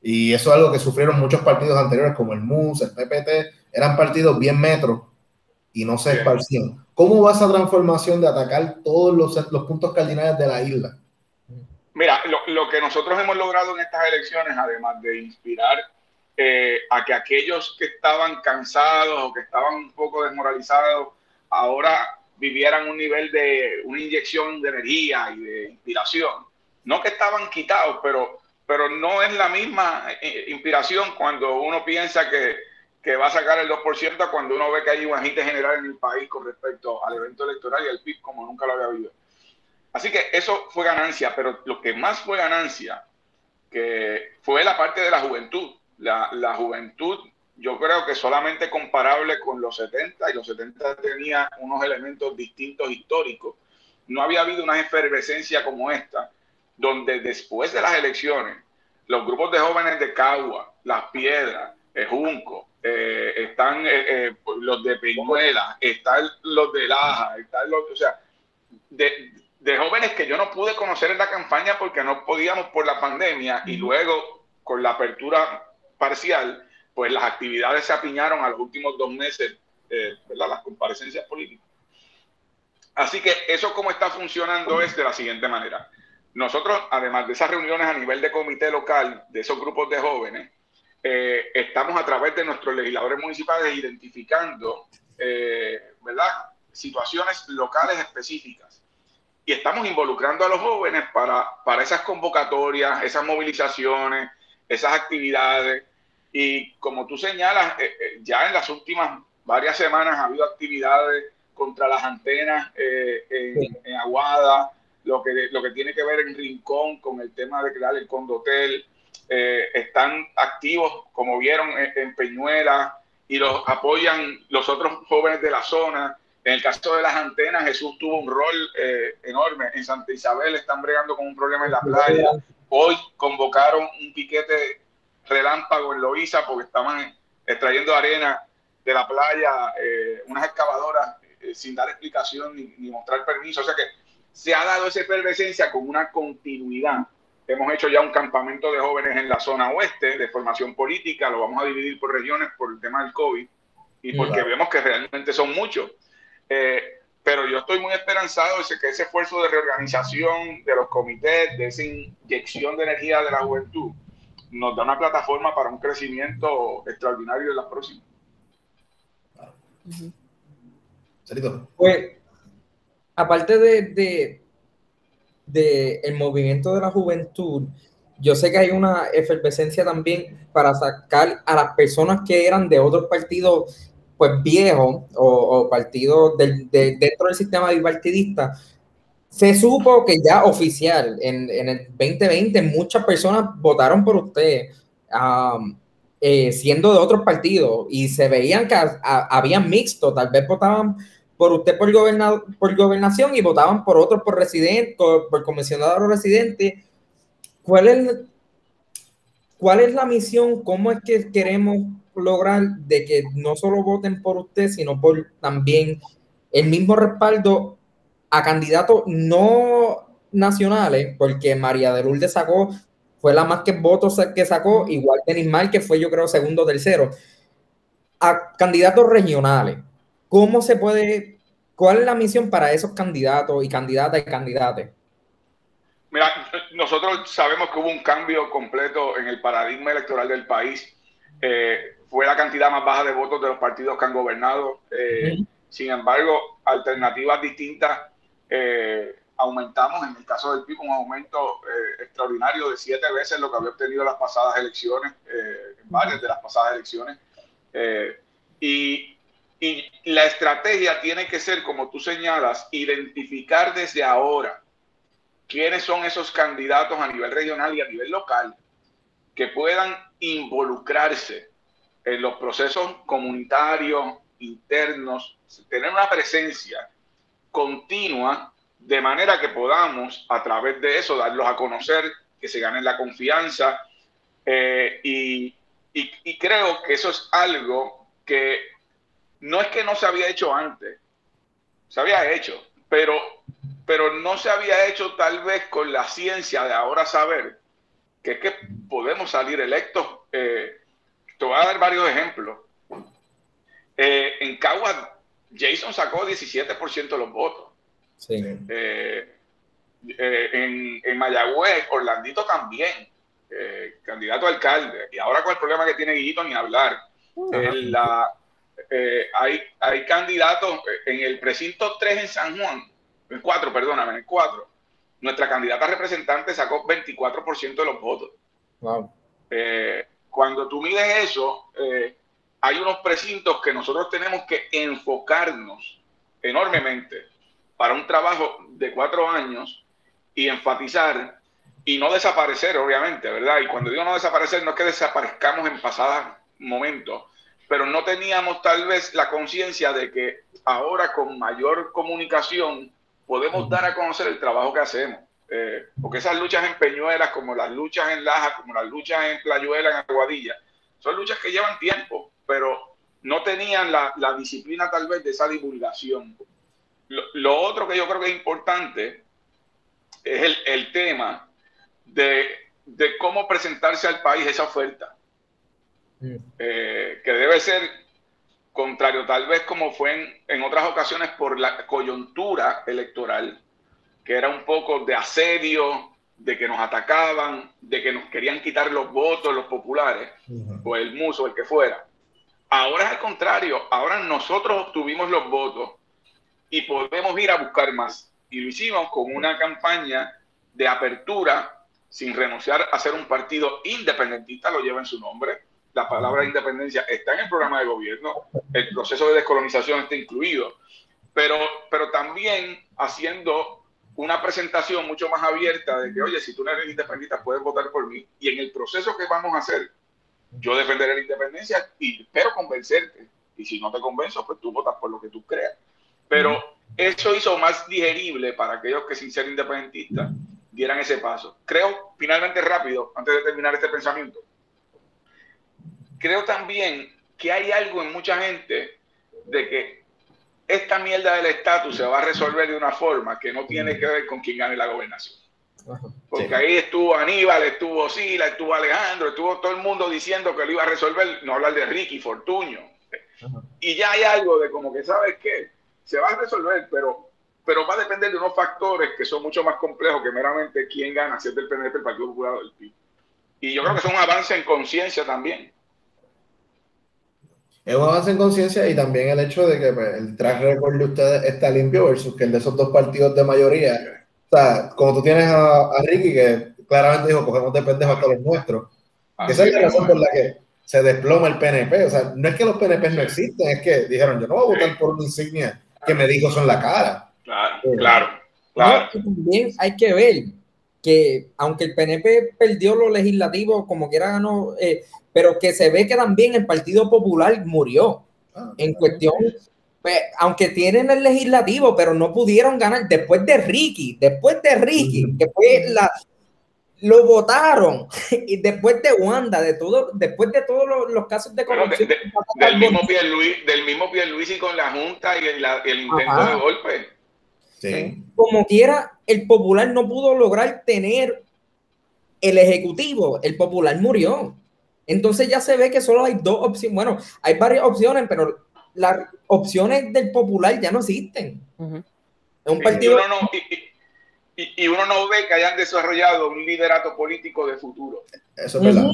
Y eso es algo que sufrieron muchos partidos anteriores, como el MUS, el PPT, eran partidos bien metro y no se esparcieron. ¿Cómo va esa transformación de atacar todos los, los puntos cardinales de la isla? Mira, lo, lo, que nosotros hemos logrado en estas elecciones, además de inspirar eh, a que aquellos que estaban cansados o que estaban un poco desmoralizados, ahora vivieran un nivel de una inyección de energía y de inspiración no que estaban quitados, pero, pero no es la misma eh, inspiración cuando uno piensa que, que va a sacar el 2% cuando uno ve que hay un agente general en el país con respecto al evento electoral y al PIB como nunca lo había habido. Así que eso fue ganancia, pero lo que más fue ganancia que fue la parte de la juventud. La, la juventud, yo creo que solamente comparable con los 70, y los 70 tenía unos elementos distintos históricos. No había habido una efervescencia como esta donde después de las elecciones, los grupos de jóvenes de Cagua, Las Piedras, el Junco, eh, están eh, eh, los de Peñuela, están los de Laja, están los, o sea, de, de, jóvenes que yo no pude conocer en la campaña porque no podíamos por la pandemia y luego con la apertura parcial, pues las actividades se apiñaron a los últimos dos meses, ¿verdad? Las comparecencias políticas. Así que eso como está funcionando es de la siguiente manera. Nosotros, además de esas reuniones a nivel de comité local, de esos grupos de jóvenes, eh, estamos a través de nuestros legisladores municipales identificando, eh, ¿verdad?, situaciones locales específicas. Y estamos involucrando a los jóvenes para, para esas convocatorias, esas movilizaciones, esas actividades. Y como tú señalas, eh, ya en las últimas varias semanas ha habido actividades contra las antenas en, en Aguada, lo que, lo que tiene que ver en Rincón con el tema de crear el condotel. Eh, están activos, como vieron, en, Peñuela y los apoyan los otros jóvenes de la zona. En el caso de las antenas, Jesús tuvo un rol eh, enorme. En Santa Isabel están bregando con un problema en la playa. Hoy convocaron un piquete relámpago en Loíza porque estaban extrayendo arena de la playa, eh, unas excavadoras sin dar explicación ni, ni, mostrar permiso. O sea que se ha dado esa efervescencia con una continuidad. Hemos hecho ya un campamento de jóvenes en la zona oeste de formación política, lo vamos a dividir por regiones por el tema del COVID y porque vemos que realmente son muchos. Eh, pero yo estoy muy esperanzado de que ese esfuerzo de reorganización de los comités, de esa inyección de energía de la juventud, nos da una plataforma para un crecimiento extraordinario en las próximas. Pues, aparte de, de, el movimiento de la juventud, yo sé que hay una efervescencia también para sacar a las personas que eran de otros partidos pues viejos o, partidos dentro del sistema bipartidista. Se supo que ya oficial en, el 2020 muchas personas votaron por usted. Eh, siendo de otros partidos y se veían que habían mixto, tal vez votaban por usted por, por gobernación y votaban por otros por residente, por, comisionado residente. ¿Cuál es, ¿Cuál es la misión? ¿Cómo es que queremos lograr de que no solo voten por usted, sino por también el mismo respaldo a candidatos no nacionales? Porque María de Lourdes sacó fue la más que votos que sacó, igual que Nismal, que fue yo creo segundo, tercero. A candidatos regionales, ¿cómo se puede, cuál es la misión para esos candidatos y candidatas y candidatos? Mira, nosotros sabemos que hubo un cambio completo en el paradigma electoral del país. Eh, fue la cantidad más baja de votos de los partidos que han gobernado. Eh, sin embargo, alternativas distintas eh, aumentamos, en el caso del PIB, un aumento eh, extraordinario de siete veces lo que había obtenido las pasadas elecciones, eh, varias de las pasadas elecciones. Eh, y, y, la estrategia tiene que ser, como tú señalas, identificar desde ahora quiénes son esos candidatos a nivel regional y a nivel local que puedan involucrarse en los procesos comunitarios, internos, tener una presencia continua de manera que podamos a través de eso darlos a conocer, que se ganen la confianza eh, y, creo que eso es algo que no es que no se había hecho antes, se había hecho, pero, pero no se había hecho tal vez con la ciencia de ahora saber que es que podemos salir electos. Eh, te voy a dar varios ejemplos. Eh, en Caguas, Jason sacó 17% de los votos. Eh, eh, en, en, Mayagüez, Orlandito también, candidato a alcalde. Y ahora con el problema que tiene Guillito, ni hablar. La, hay, hay candidatos en el precinto 3 en San Juan, en 4, perdóname, en el 4. Nuestra candidata representante sacó 24% de los votos. cuando tú mides eso, hay unos precintos que nosotros tenemos que enfocarnos enormemente para un trabajo de cuatro años y enfatizar y no desaparecer, obviamente, ¿verdad? Y cuando digo no desaparecer, no es que desaparezcamos en pasados momentos, pero no teníamos tal vez la conciencia de que ahora con mayor comunicación podemos dar a conocer el trabajo que hacemos. Eh, porque esas luchas en Peñuelas, como las luchas en Laja, como las luchas en Playuela, en Aguadilla, son luchas que llevan tiempo, pero no tenían la, la disciplina tal vez de esa divulgación. Lo, otro que yo creo que es importante es el, tema de, cómo presentarse al país esa oferta, mm. eh, que debe ser contrario tal vez como fue en, otras ocasiones por la coyuntura electoral, que era un poco de asedio, de que nos atacaban, de que nos querían quitar los votos, los populares, o el muso, el que fuera. Ahora es al contrario, ahora nosotros obtuvimos los votos y podemos ir a buscar más. Y lo hicimos con una campaña de apertura sin renunciar a ser un partido independentista, lo lleva en su nombre. La palabra independencia está en el programa de gobierno, el proceso de descolonización está incluido, pero, pero también haciendo una presentación mucho más abierta de que, oye, si tú no eres independentista, puedes votar por mí. Y en el proceso que vamos a hacer, yo defenderé la independencia y espero convencerte. Y si no te convenzo, pues tú votas por lo que tú creas. Pero eso hizo más digerible para aquellos que sin ser independentistas dieran ese paso. Creo, finalmente rápido, antes de terminar este pensamiento, creo también que hay algo en mucha gente de que esta mierda del estatus se va a resolver de una forma que no tiene que ver con quién gane la gobernación. Porque ahí estuvo Aníbal, estuvo Sila, estuvo Alejandro, estuvo todo el mundo diciendo que lo iba a resolver, no hablar de Ricky, Fortuño. Y ya hay algo de como que, ¿sabes qué? se va a resolver, pero, pero va a depender de unos factores que son mucho más complejos que meramente quién gana, si es del PNP, el Partido Popular o del PIB. Y yo creo que es un avance en conciencia también. Es un avance en conciencia y también el hecho de que pues, el track record de ustedes está limpio versus que el de esos dos partidos de mayoría. O sea, como tú tienes a, Ricky, que claramente dijo, cogemos de pendejos hasta los nuestros. esa es la razón por la que se desploma el PNP. O sea, no es que los PNP no existen, es que dijeron, yo no voy a votar por una insignia que me dijo son la cara. Claro, eh, claro. claro. también hay que ver que aunque el PNP perdió lo legislativo, como quiera ganó, eh, pero que se ve que también el Partido Popular murió ah, en cuestión, pues, aunque tienen el legislativo, pero no pudieron ganar después de Ricky, después de Ricky, que fue la, lo votaron y después de Wanda, de todo, después de todos los, casos de corrupción. del, mismo Pierluisi, del mismo Pierluisi con la Junta y el, intento de golpe. Como quiera, el popular no pudo lograr tener el ejecutivo, el popular murió. Entonces ya se ve que solo hay dos opciones. Bueno, hay varias opciones, pero las opciones del popular ya no existen. Es un partido. Y uno, no, ve que hayan desarrollado un liderato político de futuro. Eso es verdad.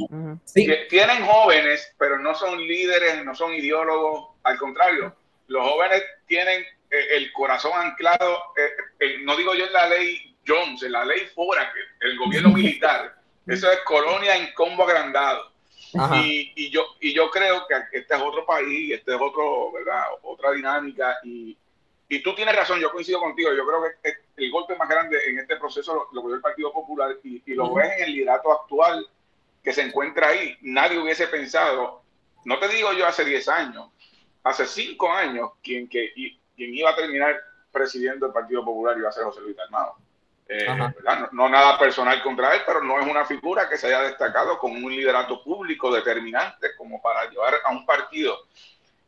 Tienen jóvenes, pero no son líderes, no son ideólogos. Al contrario, los jóvenes tienen eh, el corazón anclado, eh, no digo yo en la ley Jones, en la ley Fora, que el gobierno militar. Eso es colonia en combo agrandado. Y, y, yo, y yo creo que este es otro país, este es otro, ¿verdad? otra dinámica. Y, y tú tienes razón, yo coincido contigo. Yo creo que el golpe más grande en este proceso lo, lo el Partido Popular y, lo ves en el liderato actual que se encuentra ahí. Nadie hubiese pensado, no te digo yo hace 10 años, hace 5 años, quien, que, quien iba a terminar presidiendo el Partido Popular iba a ser José Luis Armado. Eh, no, nada personal contra él, pero no es una figura que se haya destacado con un liderato público determinante como para llevar a un partido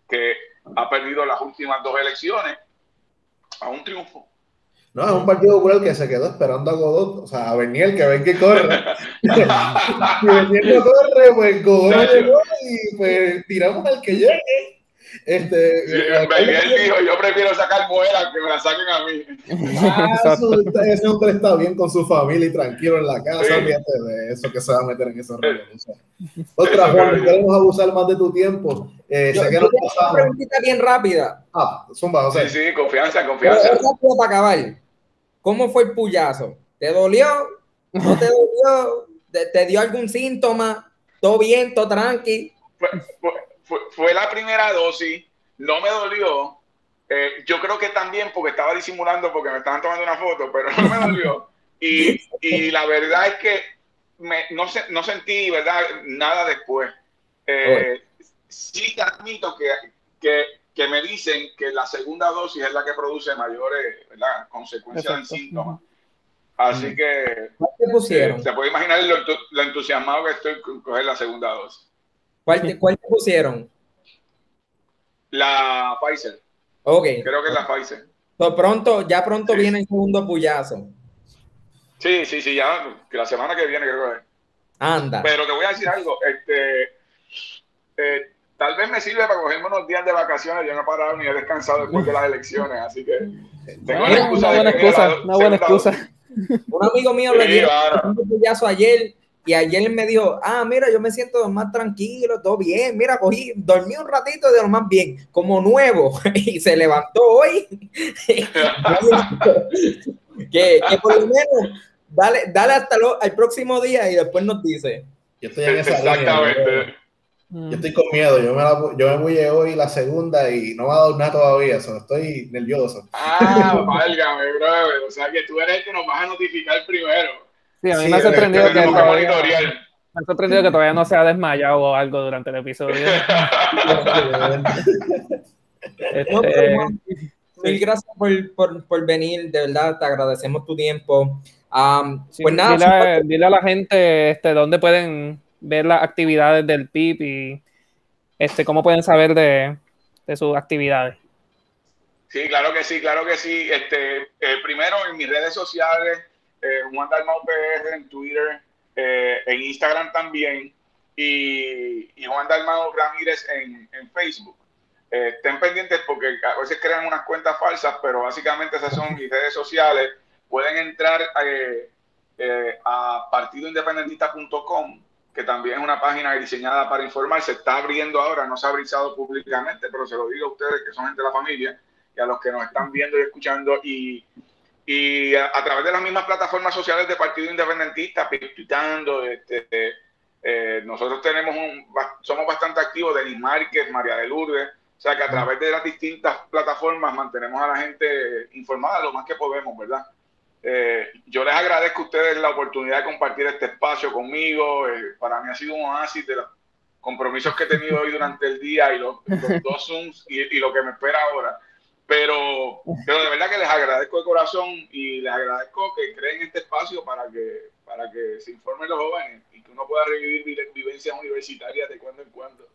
que ha perdido las últimas dos elecciones a un triunfo. No, es un partido popular que se quedó esperando a Godot, o sea, a Bernier que ven que corre. y Bernier no corre, pues Godot llegó y pues tiramos al que llegue. Este, sí, Miguel dijo, yo prefiero sacar muelas que me la saquen a mí. Ah, ese hombre está bien con su familia y tranquilo en la casa, fíjate de eso que se va a meter en esos rollos. Otra, Juan, queremos abusar más de tu tiempo. Eh, yo, sé que Una preguntita bien rápida. Ah, zumba, o sea. Sí, sí, confianza, confianza. Pero, para acabar, ¿cómo fue el puyazo? ¿Te dolió? ¿No te dolió? ¿Te, dio algún síntoma? ¿Todo bien? ¿Todo tranqui? Fue, la primera dosis, no me dolió. Eh, yo creo que también porque estaba disimulando porque me estaban tomando una foto, pero no me dolió. Y, y la verdad es que me, no, se, no sentí ¿verdad? nada después. Eh, sí te admito que, que, que, me dicen que la segunda dosis es la que produce mayores ¿verdad? consecuencias en síntomas. Así que te pusieron? Eh, se puede imaginar lo, lo, entusiasmado que estoy con coger la segunda dosis. ¿Cuál te, cuál te pusieron? La Pfizer. Ok. Creo que es la Pfizer. pronto, ya pronto viene el segundo puyazo. Sí, sí, sí, ya que la semana que viene creo que es. Anda. Pero te voy a decir algo, este, eh, tal vez me sirve para cogerme unos días de vacaciones. Yo no he parado ni he descansado después de las elecciones, así que tengo una, excusa una buena excusa. una buena excusa. Un amigo mío le dio un puyazo ayer y ayer me dijo, ah, mira, yo me siento más tranquilo, todo bien, mira, cogí, dormí un ratito de lo más bien, como nuevo, y se levantó hoy. que, que, por lo menos, dale, dale hasta lo, el próximo día y después nos dice. Yo estoy en esa Exactamente. yo estoy con miedo, yo me, la, yo me voy hoy la segunda y no me ha dado nada todavía, so, estoy nervioso. Ah, válgame, brother, o sea que tú eres el que nos vas a notificar primero. Sí, a mí me ha sorprendido que, todavía, me ha sorprendido que todavía no se ha desmayado o algo durante el episodio. este, mil gracias por, por, por, venir, de verdad, te agradecemos tu tiempo. pues nada, dile, a la gente este, dónde pueden ver las actividades del PIB y este, cómo pueden saber de, de sus actividades. Sí, claro que sí, claro que sí. Este, eh, primero en mis redes sociales, eh, Juan Dalmau PR en Twitter, eh, en Instagram también, y, Juan Dalmau Ramírez en, Facebook. eh, estén pendientes porque a veces crean unas cuentas falsas, pero básicamente esas son mis redes sociales. Pueden entrar eh, eh, a partidoindependentista.com, que también es una página diseñada para informar. Se está abriendo ahora, no se ha abrizado públicamente, pero se lo digo a ustedes que son gente de la familia y a los que nos están viendo y escuchando. Y, y a, través de las mismas plataformas sociales de Partido Independentista, pitando, este, nosotros tenemos un, somos bastante activos, Denis Márquez, María de Lourdes, o sea que a través de las distintas plataformas mantenemos a la gente informada lo más que podemos, ¿verdad? Eh, yo les agradezco a ustedes la oportunidad de compartir este espacio conmigo. Eh, para mí ha sido un oasis de los compromisos que he tenido hoy durante el día y los, dos Zooms y, lo que me espera ahora. Pero, pero de verdad que les agradezco de corazón y les agradezco que creen este espacio para que, para que se informen los jóvenes y que uno pueda revivir vivencias universitarias de cuando en cuando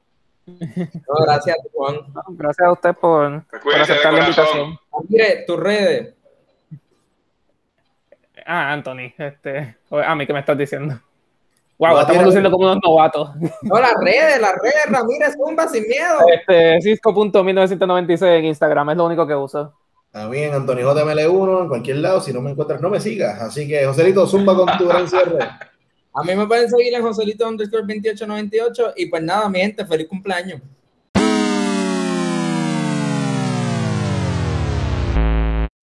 gracias, Juan. Gracias a usted por, aceptar la invitación. Mire, tus redes. Ah, Anthony, este, a mí que me estás diciendo. Wow, estamos luciendo como unos novatos. No, las redes, las redes, Ramírez Zumba sin miedo. Este, Cisco.1996 en Instagram, es lo único que uso. También Anthony JML1 en cualquier lado, si no me encuentras, no me sigas. Así que, Joselito, zumba con tu gran cierre. A mí me pueden seguir en Joselito underscore 2898 y pues nada, mi gente, feliz cumpleaños.